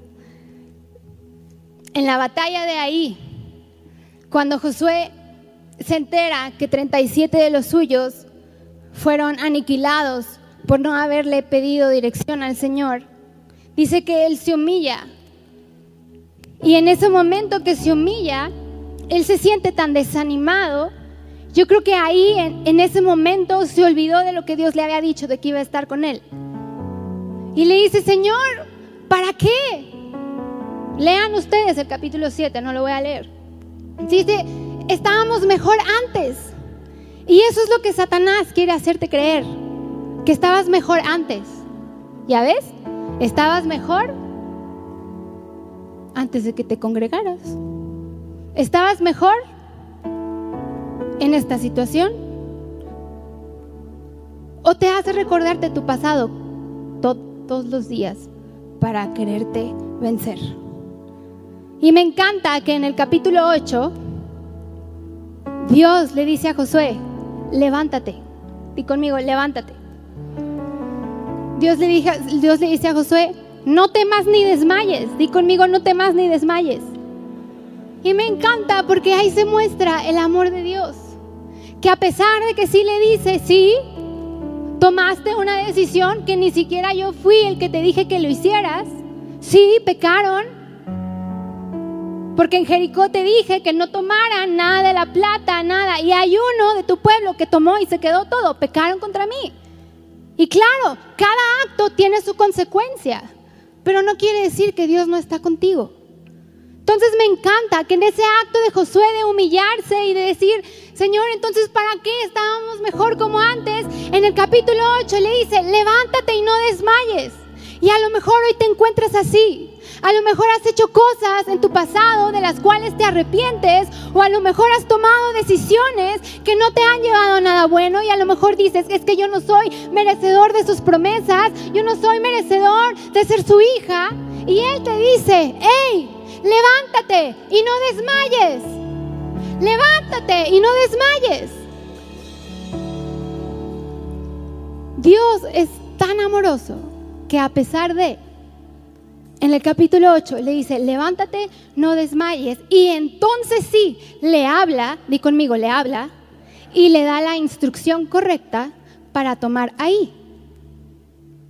En la batalla de ahí, cuando Josué se entera que 37 de los suyos fueron aniquilados por no haberle pedido dirección al Señor, dice que él se humilla. Y en ese momento que se humilla, él se siente tan desanimado. Yo creo que ahí, en, ese momento, se olvidó de lo que Dios le había dicho, de que iba a estar con él. Y le dice, Señor, ¿para qué? Lean ustedes el capítulo 7, no lo voy a leer. Dice, estábamos mejor antes. Y eso es lo que Satanás quiere hacerte creer, que estabas mejor antes. ¿Ya ves? Estabas mejor antes de que te congregaras. ¿Estabas mejor en esta situación? ¿O te hace recordarte tu pasado todos los días para quererte vencer? Y me encanta que en el capítulo 8 Dios le dice a Josué, levántate. Y conmigo, levántate. Dios le, Dios le dice a Josué, no temas ni desmayes. Di conmigo, no temas ni desmayes. Y me encanta porque ahí se muestra el amor de Dios. Que a pesar de que sí le dice, sí, tomaste una decisión que ni siquiera yo fui el que te dije que lo hicieras. Sí, pecaron. Porque en Jericó te dije que no tomaran nada de la plata, nada. Y hay uno de tu pueblo que tomó y se quedó todo. Pecaron contra mí. Y claro, cada acto tiene su consecuencia, pero no quiere decir que Dios no está contigo. Entonces me encanta que en ese acto de Josué de humillarse y de decir, Señor, entonces ¿para qué estábamos mejor como antes? En el capítulo 8 le dice, levántate y no desmayes. Y a lo mejor hoy te encuentras así. A lo mejor has hecho cosas en tu pasado de las cuales te arrepientes o a lo mejor has tomado decisiones que no te han llevado a nada bueno y a lo mejor dices, es que yo no soy merecedor de sus promesas, yo no soy merecedor de ser su hija. Y Él te dice, hey, levántate y no desmayes. Levántate y no desmayes. Dios es tan amoroso que a pesar de en el capítulo 8 le dice, levántate, no desmayes. Y entonces sí, le habla, di conmigo, le habla, y le da la instrucción correcta para tomar ahí.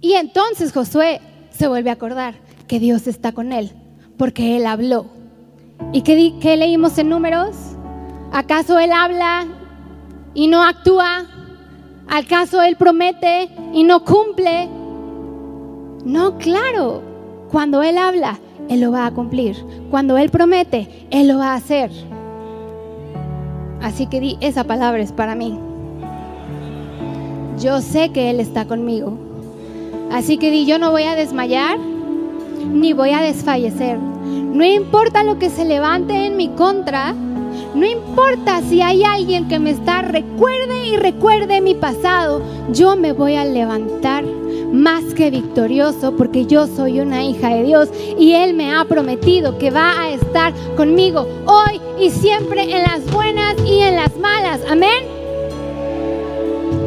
Y entonces Josué se vuelve a acordar que Dios está con él, porque él habló. ¿Y qué, qué leímos en números? ¿Acaso él habla y no actúa? ¿Acaso él promete y no cumple? No, claro. Cuando Él habla, Él lo va a cumplir. Cuando Él promete, Él lo va a hacer. Así que di, esa palabra es para mí. Yo sé que Él está conmigo. Así que di, yo no voy a desmayar, ni voy a desfallecer. No importa lo que se levante en mi contra, no importa si hay alguien que me está, recuerde y recuerde mi pasado, yo me voy a levantar más que victorioso porque yo soy una hija de Dios y Él me ha prometido que va a estar conmigo hoy y siempre en las buenas y en las malas. Amén.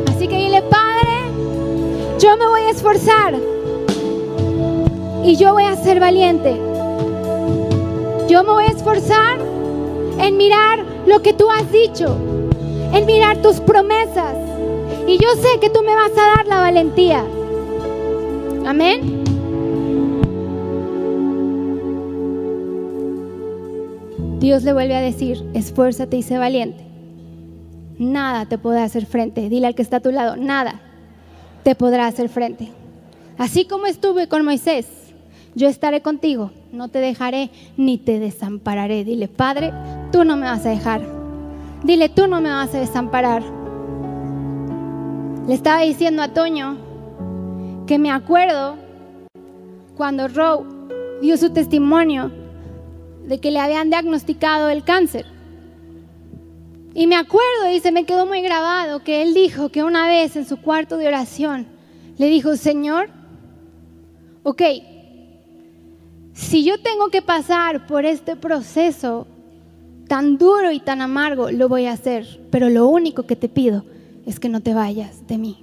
Así que dile, Padre, yo me voy a esforzar y yo voy a ser valiente. Yo me voy a esforzar en mirar lo que tú has dicho, en mirar tus promesas. Y yo sé que tú me vas a dar la valentía. Amén. Dios le vuelve a decir, esfuérzate y sé valiente. Nada te podrá hacer frente. Dile al que está a tu lado, nada te podrá hacer frente. Así como estuve con Moisés, yo estaré contigo, no te dejaré ni te desampararé. Dile, Padre, tú no me vas a dejar. Dile, tú no me vas a desamparar. Le estaba diciendo a Toño que me acuerdo cuando Roe dio su testimonio de que le habían diagnosticado el cáncer. Y me acuerdo y se me quedó muy grabado que él dijo que una vez en su cuarto de oración le dijo, Señor, ok, si yo tengo que pasar por este proceso tan duro y tan amargo, lo voy a hacer, pero lo único que te pido es que no te vayas de mí.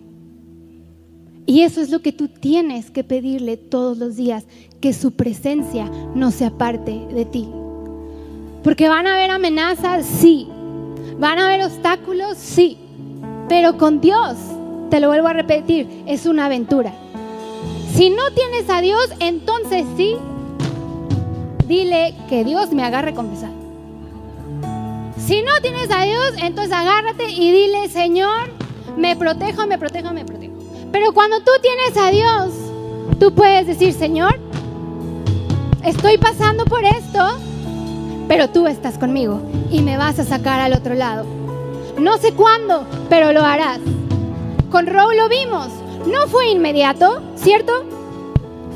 Y eso es lo que tú tienes que pedirle todos los días, que su presencia no se aparte de ti. Porque van a haber amenazas, sí. Van a haber obstáculos, sí. Pero con Dios, te lo vuelvo a repetir, es una aventura. Si no tienes a Dios, entonces sí, dile que Dios me agarre confesar. Si no tienes a Dios, entonces agárrate y dile, Señor, me protejo, me protejo, me protejo. Pero cuando tú tienes a Dios, tú puedes decir, Señor, estoy pasando por esto, pero tú estás conmigo y me vas a sacar al otro lado. No sé cuándo, pero lo harás. Con Row lo vimos. No fue inmediato, ¿cierto?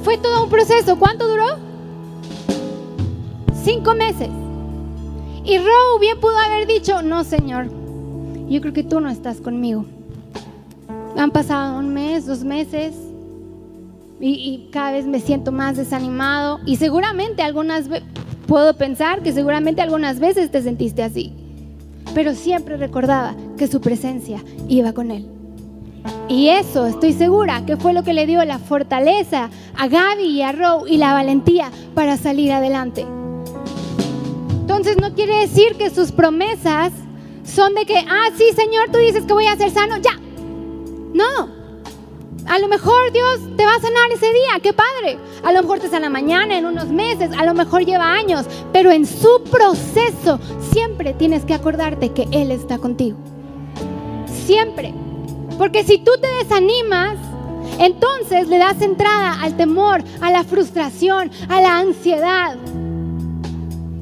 Fue todo un proceso. ¿Cuánto duró? Cinco meses. Y Roe bien pudo haber dicho, no, Señor, yo creo que tú no estás conmigo. Han pasado un mes, dos meses, y, y cada vez me siento más desanimado. Y seguramente algunas puedo pensar que seguramente algunas veces te sentiste así. Pero siempre recordaba que su presencia iba con él. Y eso estoy segura que fue lo que le dio la fortaleza a Gaby y a Roe y la valentía para salir adelante. Entonces no quiere decir que sus promesas son de que, ah, sí, Señor, tú dices que voy a ser sano, ya. No. A lo mejor Dios te va a sanar ese día, qué padre. A lo mejor te sana mañana, en unos meses, a lo mejor lleva años, pero en su proceso siempre tienes que acordarte que Él está contigo. Siempre. Porque si tú te desanimas, entonces le das entrada al temor, a la frustración, a la ansiedad.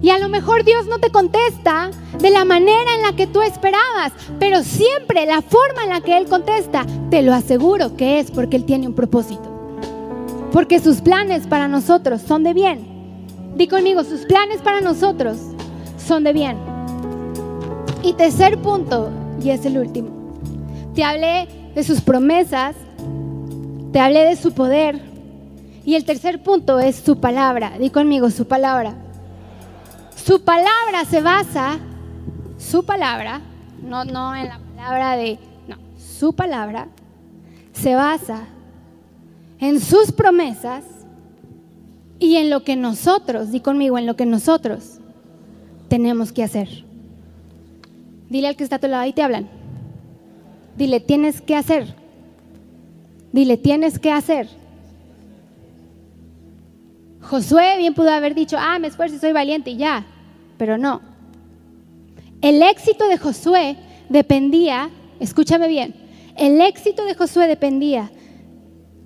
Y a lo mejor Dios no te contesta de la manera en la que tú esperabas, pero siempre la forma en la que Él contesta, te lo aseguro que es porque Él tiene un propósito. Porque sus planes para nosotros son de bien. Di conmigo, sus planes para nosotros son de bien. Y tercer punto, y es el último, te hablé de sus promesas, te hablé de su poder, y el tercer punto es su palabra. Di conmigo, su palabra. Su palabra se basa, su palabra, no, no en la palabra de, no, su palabra se basa en sus promesas y en lo que nosotros, di conmigo, en lo que nosotros tenemos que hacer. Dile al que está a tu lado y te hablan. Dile, tienes que hacer. Dile, tienes que hacer. Josué bien pudo haber dicho, ah, me esfuerzo y soy valiente y ya pero no. El éxito de Josué dependía, escúchame bien, el éxito de Josué dependía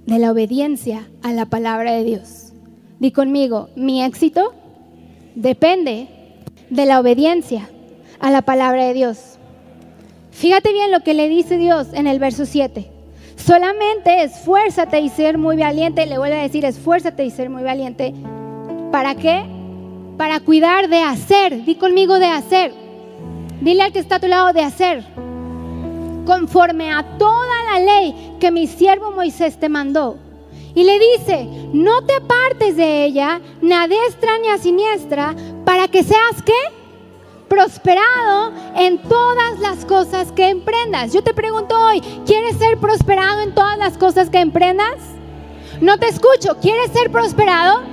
de la obediencia a la palabra de Dios. Di conmigo, mi éxito depende de la obediencia a la palabra de Dios. Fíjate bien lo que le dice Dios en el verso 7. Solamente esfuérzate y ser muy valiente. Le vuelvo a decir, esfuérzate y ser muy valiente. ¿Para qué? Para cuidar de hacer. Di conmigo de hacer. Dile al que está a tu lado de hacer. Conforme a toda la ley que mi siervo Moisés te mandó. Y le dice, no te apartes de ella, ni a diestra ni a siniestra, para que seas qué? Prosperado en todas las cosas que emprendas. Yo te pregunto hoy, ¿quieres ser prosperado en todas las cosas que emprendas? No te escucho, ¿quieres ser prosperado?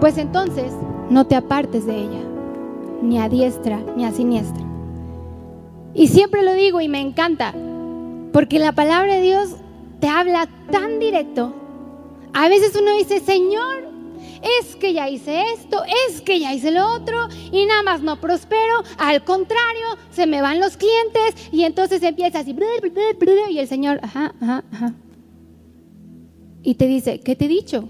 Pues entonces, no te apartes de ella, ni a diestra ni a siniestra. Y siempre lo digo y me encanta, porque la palabra de Dios te habla tan directo. A veces uno dice, Señor, es que ya hice esto, es que ya hice lo otro y nada más no prospero. Al contrario, se me van los clientes y entonces empieza así y el Señor, ajá, ajá, ajá. Y te dice, ¿qué te he dicho?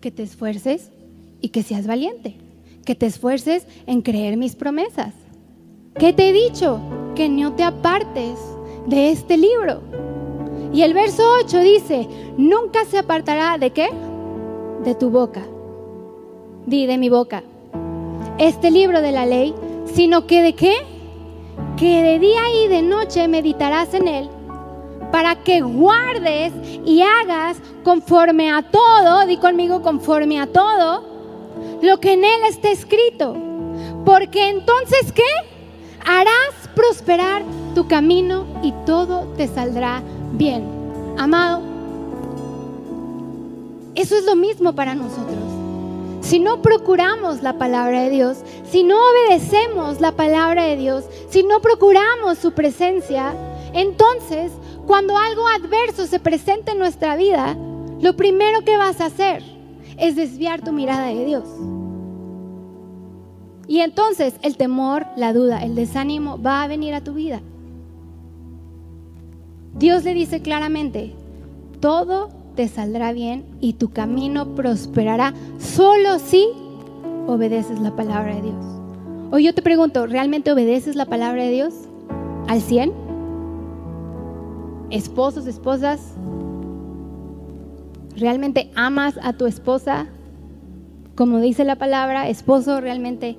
Que te esfuerces y que seas valiente, que te esfuerces en creer mis promesas. ¿Qué te he dicho? Que no te apartes de este libro. Y el verso 8 dice, nunca se apartará de qué? De tu boca. Di de mi boca. Este libro de la ley, sino que de qué? Que de día y de noche meditarás en él para que guardes y hagas conforme a todo, di conmigo conforme a todo, lo que en él está escrito. Porque entonces, ¿qué? Harás prosperar tu camino y todo te saldrá bien. Amado, eso es lo mismo para nosotros. Si no procuramos la palabra de Dios, si no obedecemos la palabra de Dios, si no procuramos su presencia, entonces cuando algo adverso se presenta en nuestra vida, lo primero que vas a hacer es desviar tu mirada de Dios. Y entonces el temor, la duda, el desánimo va a venir a tu vida. Dios le dice claramente, todo te saldrá bien y tu camino prosperará solo si obedeces la palabra de Dios. Hoy yo te pregunto, ¿realmente obedeces la palabra de Dios? ¿Al 100? Esposos, esposas, ¿realmente amas a tu esposa? Como dice la palabra, esposo, ¿realmente,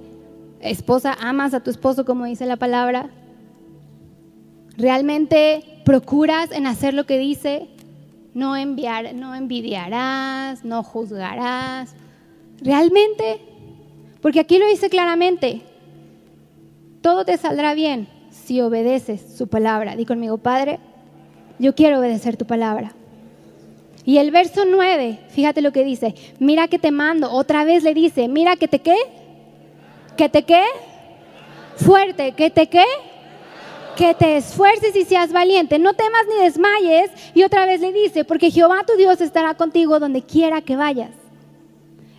esposa, amas a tu esposo como dice la palabra? ¿Realmente procuras en hacer lo que dice, no, enviar, no envidiarás, no juzgarás. ¿Realmente? Porque aquí lo dice claramente, todo te saldrá bien si obedeces su palabra. Di conmigo, Padre, yo quiero obedecer tu palabra. Y el verso 9, fíjate lo que dice, mira que te mando, otra vez le dice, mira que te qué, que te qué, fuerte, que te qué, que te esfuerces y seas valiente, no temas ni desmayes. Y otra vez le dice, porque Jehová tu Dios estará contigo donde quiera que vayas.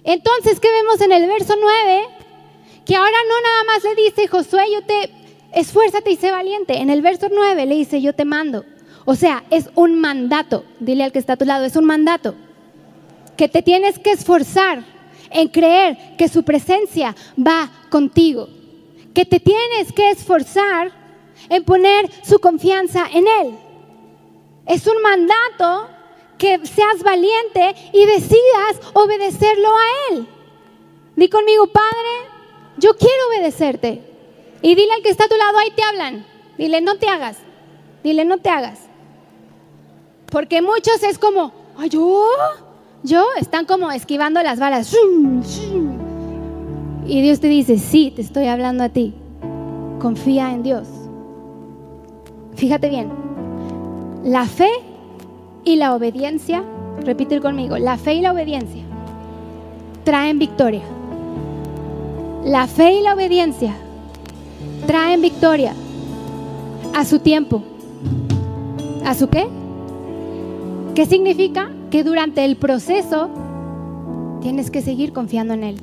Entonces, ¿qué vemos en el verso 9? Que ahora no nada más le dice, Josué, yo te esfuérzate y sé valiente. En el verso 9 le dice, yo te mando. O sea, es un mandato. Dile al que está a tu lado, es un mandato. Que te tienes que esforzar en creer que su presencia va contigo. Que te tienes que esforzar en poner su confianza en Él. Es un mandato que seas valiente y decidas obedecerlo a Él. Di conmigo, Padre, yo quiero obedecerte. Y dile al que está a tu lado, ahí te hablan. Dile, no te hagas. Dile, no te hagas. Porque muchos es como, Ay, yo, yo, están como esquivando las balas. Y Dios te dice, sí, te estoy hablando a ti. Confía en Dios. Fíjate bien, la fe y la obediencia, repite conmigo, la fe y la obediencia traen victoria. La fe y la obediencia traen victoria a su tiempo. ¿A su qué? ¿Qué significa? Que durante el proceso tienes que seguir confiando en Él.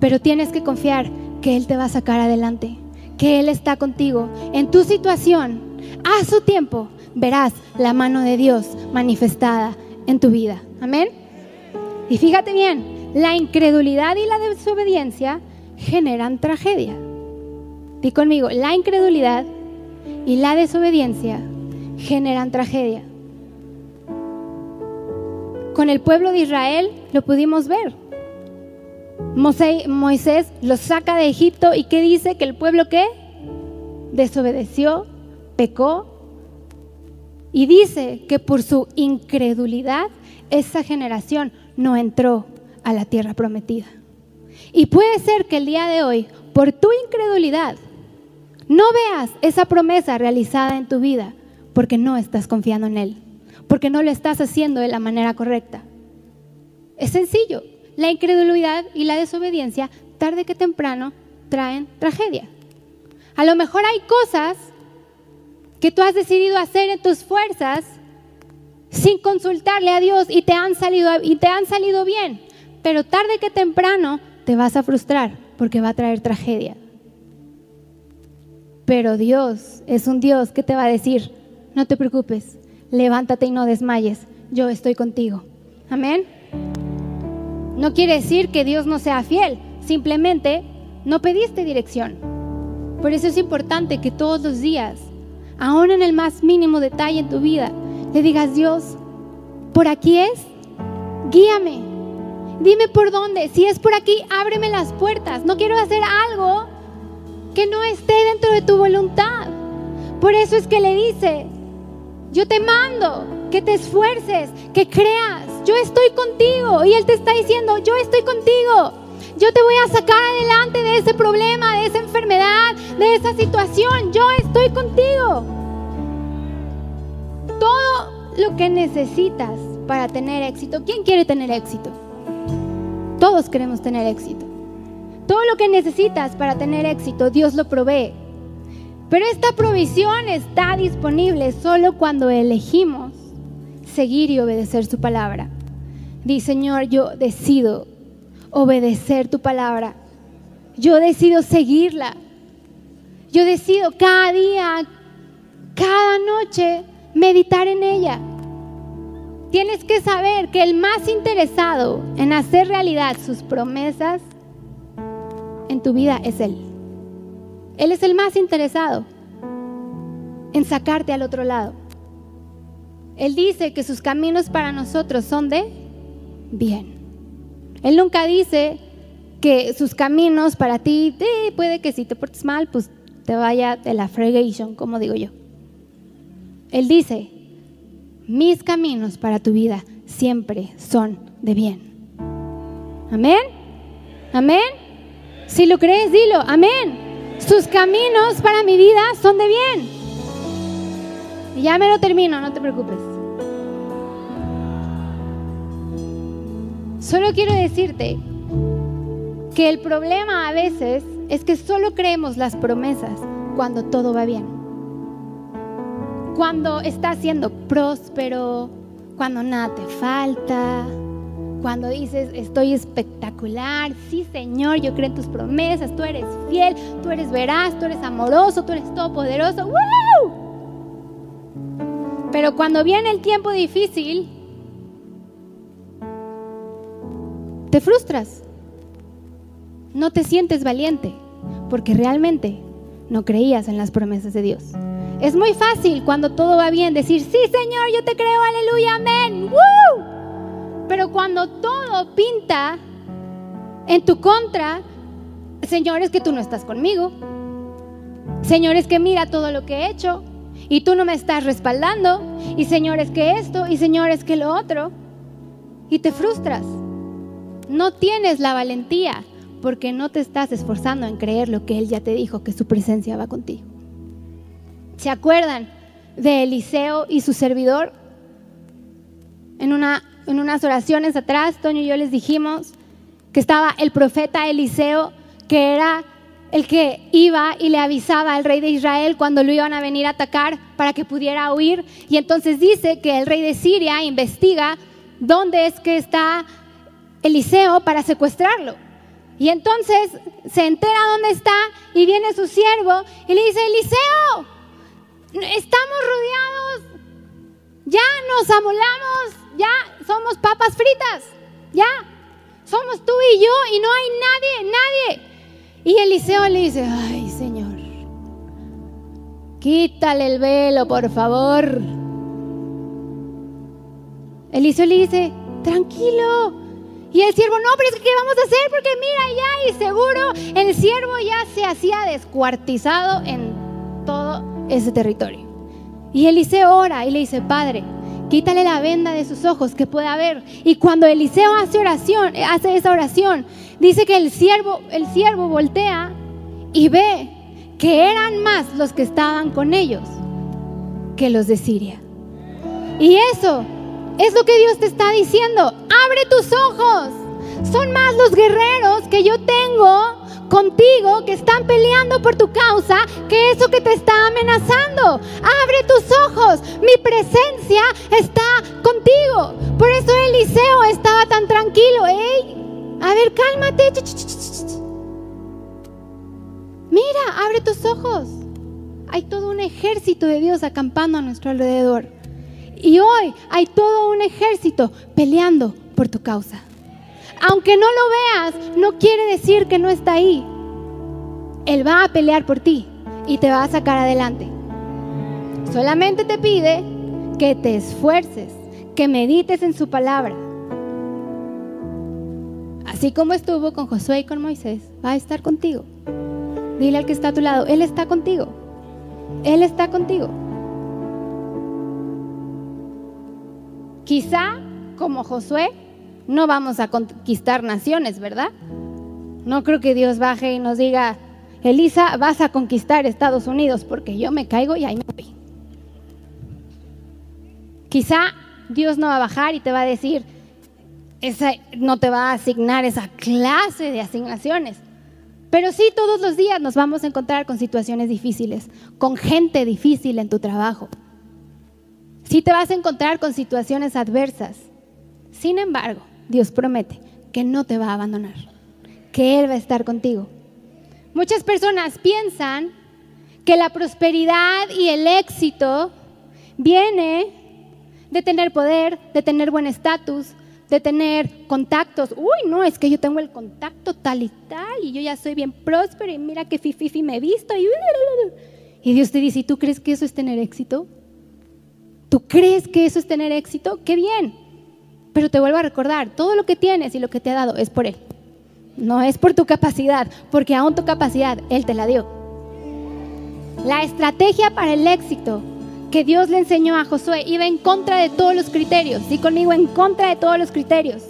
Pero tienes que confiar que Él te va a sacar adelante, que Él está contigo en tu situación a su tiempo verás la mano de Dios manifestada en tu vida. Amén. Y fíjate bien, la incredulidad y la desobediencia generan tragedia. Di conmigo, la incredulidad y la desobediencia generan tragedia. Con el pueblo de Israel lo pudimos ver. Moisés los saca de Egipto y ¿qué dice? Que el pueblo qué? Desobedeció, pecó y dice que por su incredulidad esa generación no entró a la tierra prometida. Y puede ser que el día de hoy, por tu incredulidad, no veas esa promesa realizada en tu vida porque no estás confiando en Él, porque no lo estás haciendo de la manera correcta. Es sencillo, la incredulidad y la desobediencia, tarde que temprano, traen tragedia. A lo mejor hay cosas que tú has decidido hacer en tus fuerzas sin consultarle a Dios y te han salido, y te han salido bien, pero tarde que temprano te vas a frustrar porque va a traer tragedia. Pero Dios es un Dios que te va a decir, no te preocupes, levántate y no desmayes, yo estoy contigo. Amén. No quiere decir que Dios no sea fiel, simplemente no pediste dirección. Por eso es importante que todos los días, aún en el más mínimo detalle en tu vida, le digas, Dios, ¿por aquí es? Guíame. Dime por dónde. Si es por aquí, ábreme las puertas. No quiero hacer algo que no esté dentro de tu voluntad. Por eso es que le dice, yo te mando que te esfuerces, que creas. Yo estoy contigo. Y Él te está diciendo, yo estoy contigo. Yo te voy a sacar adelante de ese problema, de esa enfermedad, de esa situación. Yo estoy contigo. Todo lo que necesitas para tener éxito. ¿Quién quiere tener éxito? Todos queremos tener éxito. Todo lo que necesitas para tener éxito, Dios lo provee. Pero esta provisión está disponible solo cuando elegimos seguir y obedecer su palabra. Dice, Señor, yo decido obedecer tu palabra. Yo decido seguirla. Yo decido cada día, cada noche, meditar en ella. Tienes que saber que el más interesado en hacer realidad sus promesas en tu vida es Él. Él es el más interesado en sacarte al otro lado. Él dice que sus caminos para nosotros son de bien. Él nunca dice que sus caminos para ti, puede que si te portes mal, pues te vaya de la fregation, como digo yo. Él dice, mis caminos para tu vida siempre son de bien. Amén. Amén. Si lo crees, dilo. Amén. Sus caminos para mi vida son de bien. Ya me lo termino, no te preocupes. Solo quiero decirte que el problema a veces es que solo creemos las promesas cuando todo va bien. Cuando estás siendo próspero, cuando nada te falta, cuando dices, estoy espectacular, sí Señor, yo creo en tus promesas, tú eres fiel, tú eres veraz, tú eres amoroso, tú eres todopoderoso. ¡Woo! Pero cuando viene el tiempo difícil, te frustras, no te sientes valiente, porque realmente no creías en las promesas de Dios. Es muy fácil cuando todo va bien decir, sí Señor, yo te creo, aleluya, amén. ¡Woo! Pero cuando todo pinta en tu contra, señores que tú no estás conmigo. Señores que mira todo lo que he hecho y tú no me estás respaldando. Y señores que esto y señores que lo otro. Y te frustras. No tienes la valentía porque no te estás esforzando en creer lo que Él ya te dijo, que su presencia va contigo. ¿Se acuerdan de Eliseo y su servidor? En una en unas oraciones atrás, Toño y yo les dijimos que estaba el profeta Eliseo, que era el que iba y le avisaba al rey de Israel cuando lo iban a venir a atacar para que pudiera huir. Y entonces dice que el rey de Siria investiga dónde es que está Eliseo para secuestrarlo. Y entonces se entera dónde está y viene su siervo y le dice, Eliseo, estamos rodeados, ya nos amolamos, ya somos papas fritas, ya. Somos tú y yo y no hay nadie, nadie. Y Eliseo le dice, ay Señor, quítale el velo, por favor. Eliseo le dice, tranquilo. Y el siervo, no, pero es que ¿qué vamos a hacer? Porque mira ya, y seguro el siervo ya se hacía descuartizado en todo ese territorio. Y Eliseo ora y le dice, Padre, quítale la venda de sus ojos que pueda ver. Y cuando Eliseo hace oración, hace esa oración, dice que el siervo, el siervo voltea y ve que eran más los que estaban con ellos que los de Siria. Y eso es lo que Dios te está diciendo. Abre tus ojos. Son más los guerreros que yo tengo contigo que están peleando por tu causa que eso que te está amenazando. Abre tus ojos. Mi presencia está contigo. Por eso Eliseo estaba tan tranquilo. Ey, a ver, cálmate. Mira, abre tus ojos. Hay todo un ejército de Dios acampando a nuestro alrededor. Y hoy hay todo un ejército peleando por tu causa. Aunque no lo veas, no quiere decir que no está ahí. Él va a pelear por ti y te va a sacar adelante. Solamente te pide que te esfuerces, que medites en su palabra. Así como estuvo con Josué y con Moisés, va a estar contigo. Dile al que está a tu lado, Él está contigo. Él está contigo. Quizá, como Josué, no vamos a conquistar naciones, ¿verdad? No creo que Dios baje y nos diga, Elisa, vas a conquistar Estados Unidos porque yo me caigo y ahí me voy. Quizá Dios no va a bajar y te va a decir, no te va a asignar esa clase de asignaciones. Pero sí, todos los días nos vamos a encontrar con situaciones difíciles, con gente difícil en tu trabajo. Sí te vas a encontrar con situaciones adversas. Sin embargo, Dios promete que no te va a abandonar, que Él va a estar contigo. Muchas personas piensan que la prosperidad y el éxito viene de tener poder, de tener buen estatus, de tener contactos. Uy, no, es que yo tengo el contacto tal y tal y yo ya soy bien próspero y mira que fifi me he visto. Y, y Dios te dice, ¿y tú crees que eso es tener éxito? ¿Tú crees que eso es tener éxito? ¡Qué bien! Pero te vuelvo a recordar, todo lo que tienes y lo que te ha dado es por Él. No es por tu capacidad, porque aún tu capacidad Él te la dio. La estrategia para el éxito que Dios le enseñó a Josué iba en contra de todos los criterios. Y conmigo, en contra de todos los criterios.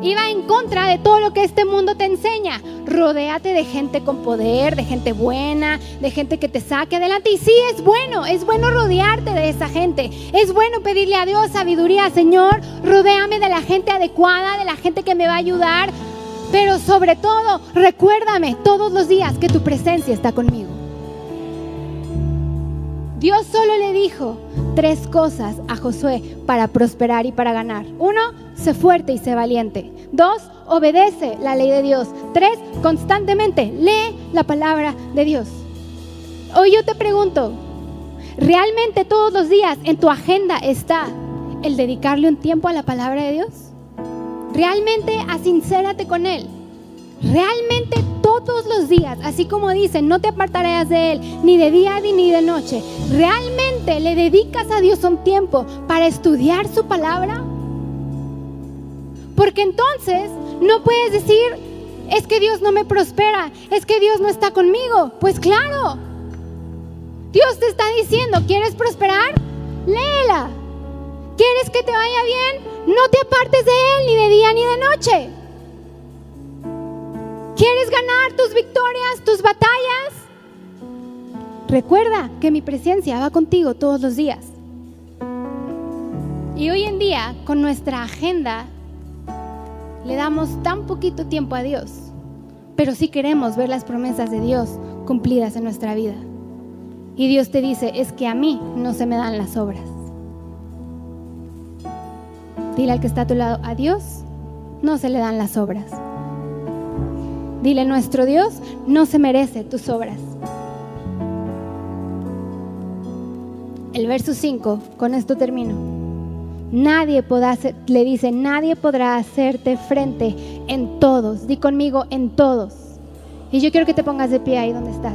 Iba en contra de todo lo que este mundo te enseña. Rodéate de gente con poder, de gente buena, de gente que te saque adelante. Y sí, es bueno, es bueno rodearte de esa gente. Es bueno pedirle a Dios sabiduría, Señor, rodéame de la gente adecuada, de la gente que me va a ayudar. Pero sobre todo, recuérdame todos los días que tu presencia está conmigo. Dios solo le dijo tres cosas a Josué para prosperar y para ganar. Uno, sé fuerte y sé valiente. Dos, obedece la ley de Dios. Tres, constantemente lee la palabra de Dios. Hoy yo te pregunto, ¿realmente todos los días en tu agenda está el dedicarle un tiempo a la palabra de Dios? Realmente asincérate con Él. Realmente todos los días, así como dicen, no te apartarás de Él ni de día ni de noche. ¿Realmente le dedicas a Dios un tiempo para estudiar su palabra? Porque entonces no puedes decir, es que Dios no me prospera, es que Dios no está conmigo. Pues claro, Dios te está diciendo, ¿quieres prosperar? Léela. ¿Quieres que te vaya bien? No te apartes de Él ni de día ni de noche. ¿Quieres ganar tus victorias, tus batallas? Recuerda que mi presencia va contigo todos los días. Y hoy en día, con nuestra agenda, le damos tan poquito tiempo a Dios, pero sí queremos ver las promesas de Dios cumplidas en nuestra vida. Y Dios te dice, es que a mí no se me dan las obras. Dile al que está a tu lado, a Dios no se le dan las obras. Dile, nuestro Dios no se merece tus obras. El verso 5, con esto termino. Nadie podrá hacer, le dice, nadie podrá hacerte frente en todos. Di conmigo, en todos. Y yo quiero que te pongas de pie ahí donde estás.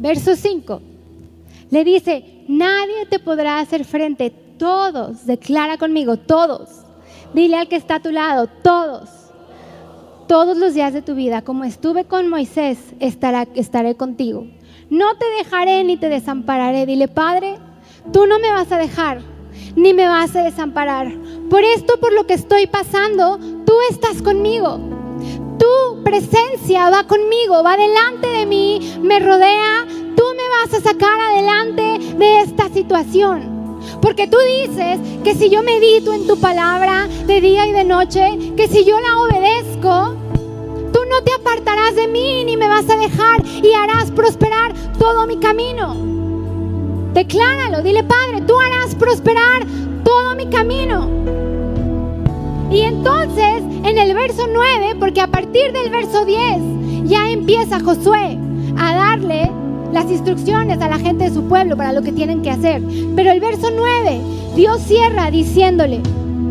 Verso 5. Le dice, nadie te podrá hacer frente. Todos, declara conmigo, todos. Dile al que está a tu lado, todos todos los días de tu vida, como estuve con Moisés, estaré contigo. No te dejaré ni te desampararé. Dile, Padre, tú no me vas a dejar ni me vas a desamparar. Por esto, por lo que estoy pasando, tú estás conmigo. Tu presencia va conmigo, va delante de mí, me rodea. Tú me vas a sacar adelante de esta situación. Porque tú dices que si yo medito en tu palabra de día y de noche, que si yo la obedezco, no te apartarás de mí ni me vas a dejar y harás prosperar todo mi camino. Decláralo, dile Padre, tú harás prosperar todo mi camino. Y entonces en el verso 9, porque a partir del verso 10 ya empieza Josué a darle las instrucciones a la gente de su pueblo para lo que tienen que hacer. Pero el verso 9, Dios cierra diciéndole,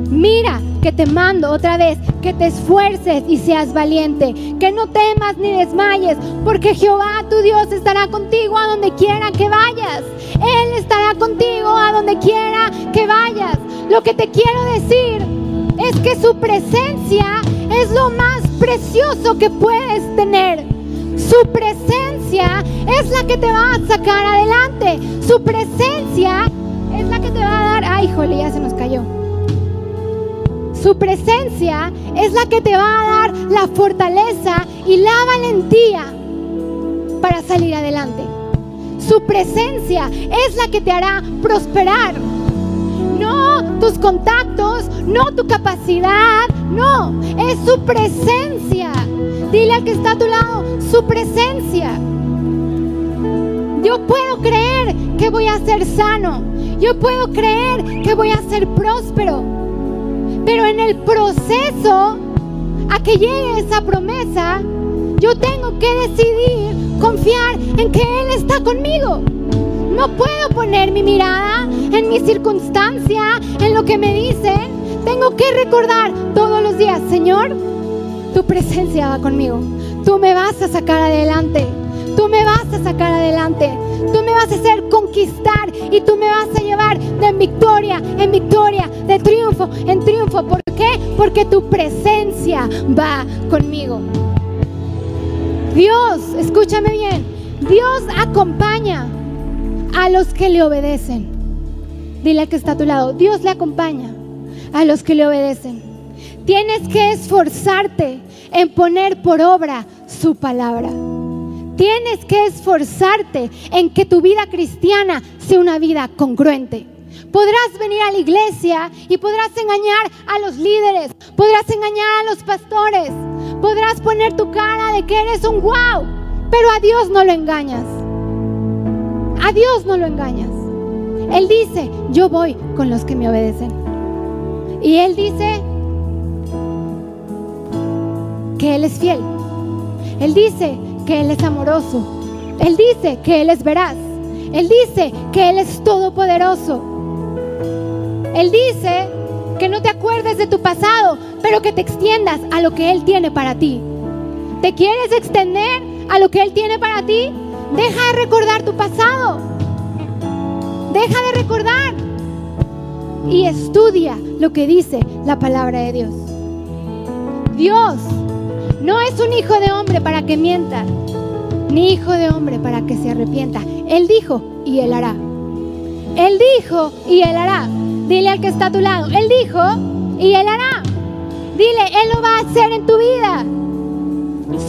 mira que te mando otra vez, que te esfuerces y seas valiente, que no temas ni desmayes, porque Jehová tu Dios estará contigo a donde quiera que vayas. Él estará contigo a donde quiera que vayas. Lo que te quiero decir es que su presencia es lo más precioso que puedes tener. Su presencia es la que te va a sacar adelante. Su presencia es la que te va a dar. Ay, híjole, ya se nos cayó. Su presencia es la que te va a dar la fortaleza y la valentía para salir adelante. Su presencia es la que te hará prosperar. No tus contactos, no tu capacidad, no, es su presencia. Dile al que está a tu lado, su presencia. Yo puedo creer que voy a ser sano. Yo puedo creer que voy a ser próspero. Pero en el proceso a que llegue esa promesa, yo tengo que decidir confiar en que Él está conmigo. No puedo poner mi mirada en mi circunstancia, en lo que me dicen. Tengo que recordar todos los días, Señor, tu presencia va conmigo. Tú me vas a sacar adelante. Tú me vas a sacar adelante. Tú me vas a hacer y tú me vas a llevar de victoria en victoria, de triunfo en triunfo. ¿Por qué? Porque tu presencia va conmigo. Dios, escúchame bien, Dios acompaña a los que le obedecen. Dile al que está a tu lado, Dios le acompaña a los que le obedecen. Tienes que esforzarte en poner por obra su palabra. Tienes que esforzarte en que tu vida cristiana sea una vida congruente. Podrás venir a la iglesia y podrás engañar a los líderes, podrás engañar a los pastores, podrás poner tu cara de que eres un wow, pero a Dios no lo engañas. A Dios no lo engañas. Él dice, yo voy con los que me obedecen. Y Él dice que Él es fiel. Él dice que Él es amoroso. Él dice que Él es veraz. Él dice que Él es todopoderoso. Él dice que no te acuerdes de tu pasado, pero que te extiendas a lo que Él tiene para ti. ¿Te quieres extender a lo que Él tiene para ti? Deja de recordar tu pasado. Deja de recordar. Y estudia lo que dice la palabra de Dios. Dios no es un hijo de hombre para que mienta, ni hijo de hombre para que se arrepienta. Él dijo y él hará. Él dijo y él hará. Dile al que está a tu lado. Él dijo y él hará. Dile, Él lo va a hacer en tu vida.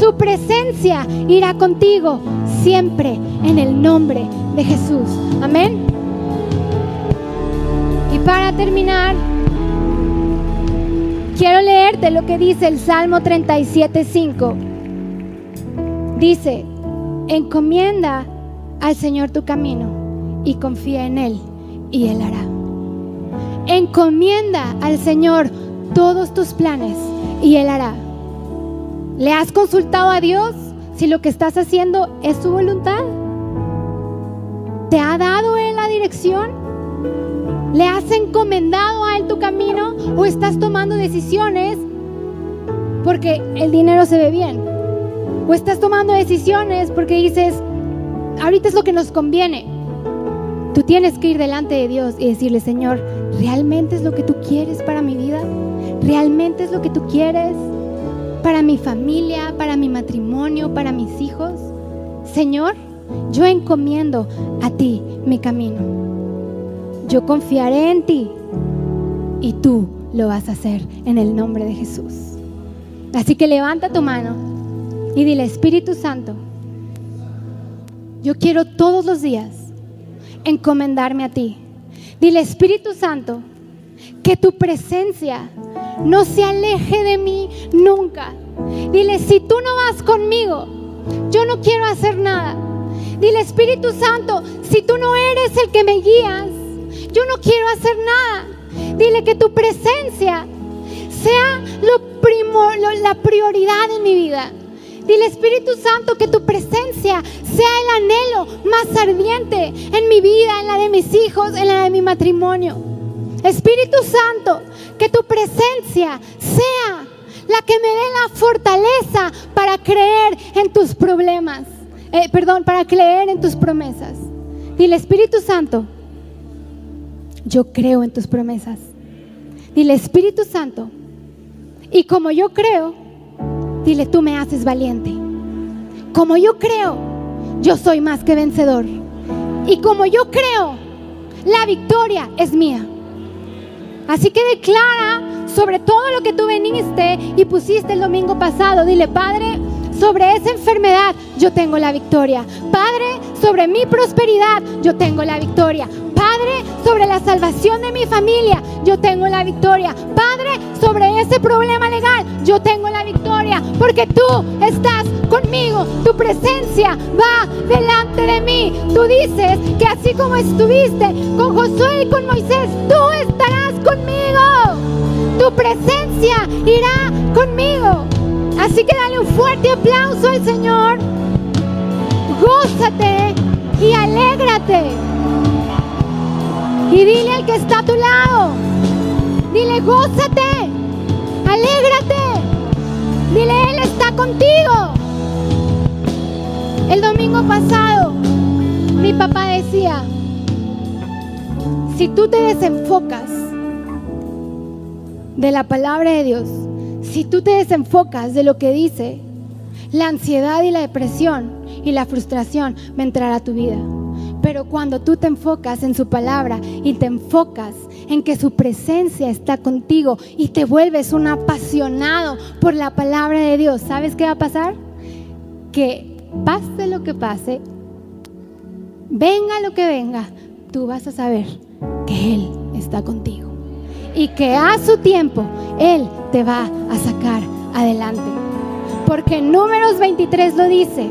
Su presencia irá contigo siempre en el nombre de Jesús. Amén. Y para terminar, quiero leerte lo que dice el Salmo 37.5. Dice, encomienda al Señor tu camino y confía en Él y Él hará. Encomienda al Señor todos tus planes y Él hará. ¿Le has consultado a Dios si lo que estás haciendo es su voluntad? ¿Te ha dado Él la dirección? ¿Le has encomendado a Él tu camino o estás tomando decisiones porque el dinero se ve bien? ¿O estás tomando decisiones porque dices, ahorita es lo que nos conviene. Tú tienes que ir delante de Dios y decirle, Señor, ¿realmente es lo que tú quieres para mi vida? ¿Realmente es lo que tú quieres para mi familia, para mi matrimonio, para mis hijos? Señor, yo encomiendo a ti mi camino. Yo confiaré en ti y tú lo vas a hacer en el nombre de Jesús. Así que levanta tu mano y dile, Espíritu Santo, yo quiero todos los días encomendarme a ti. Dile, Espíritu Santo, que tu presencia no se aleje de mí nunca. Dile, si tú no vas conmigo, yo no quiero hacer nada. Dile, Espíritu Santo, si tú no eres el que me guías, yo no quiero hacer nada. Dile que tu presencia sea lo la prioridad en mi vida. Dile, Espíritu Santo, que tu presencia sea el anhelo más ardiente en mi vida, en la de mis hijos, en la de mi matrimonio. Espíritu Santo, que tu presencia sea la que me dé la fortaleza para creer en tus problemas. Eh, perdón, para creer en tus promesas. Dile, Espíritu Santo, yo creo en tus promesas. Dile, Espíritu Santo, y como yo creo, dile, tú me haces valiente. Como yo creo, yo soy más que vencedor. Y como yo creo, la victoria es mía. Así que declara sobre todo lo que tú viniste y pusiste el domingo pasado. Dile, Padre, sobre esa enfermedad yo tengo la victoria. Padre, sobre mi prosperidad yo tengo la victoria. Padre, sobre la salvación de mi familia yo tengo la victoria. Padre, sobre ese problema legal yo tengo la victoria. Porque tú estás conmigo. Tu presencia va delante de mí. Tú dices que así como estuviste con Josué y con Moisés, tú estarás conmigo. Tu presencia irá conmigo. Así que dale un fuerte aplauso al Señor. Gózate y alégrate. Y dile al que está a tu lado. Dile, gózate, alégrate. Dile, Él está contigo. El domingo pasado, mi papá decía, si tú te desenfocas de la palabra de Dios, si tú te desenfocas de lo que dice, la ansiedad y la depresión y la frustración entrar a tu vida. Pero cuando tú te enfocas en su palabra y te enfocas en que su presencia está contigo y te vuelves un apasionado por la palabra de Dios, ¿sabes qué va a pasar? Que pase lo que pase, venga lo que venga, tú vas a saber que Él está contigo y que a su tiempo Él te va a sacar adelante. Porque números 23 lo dice,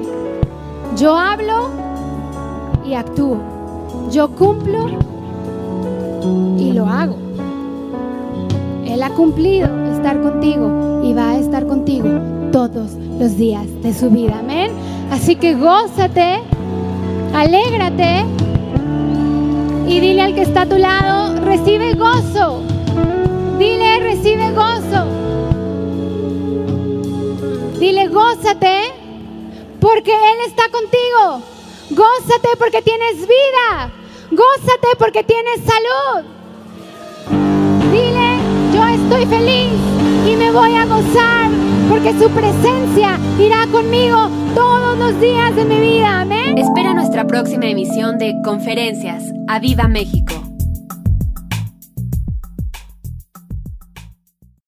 yo hablo y actúo, yo cumplo y lo hago. Él ha cumplido estar contigo y va a estar contigo todos los días de su vida. Amén. Así que gózate, alégrate y dile al que está a tu lado, recibe gozo. Dile, recibe gozo. Dile, gózate porque Él está contigo. Gózate porque tienes vida. Gózate porque tienes salud. Dile, yo estoy feliz y me voy a gozar porque su presencia irá conmigo todos los días de mi vida. Amén. Espera nuestra próxima emisión de Conferencias. ¡A Viva México!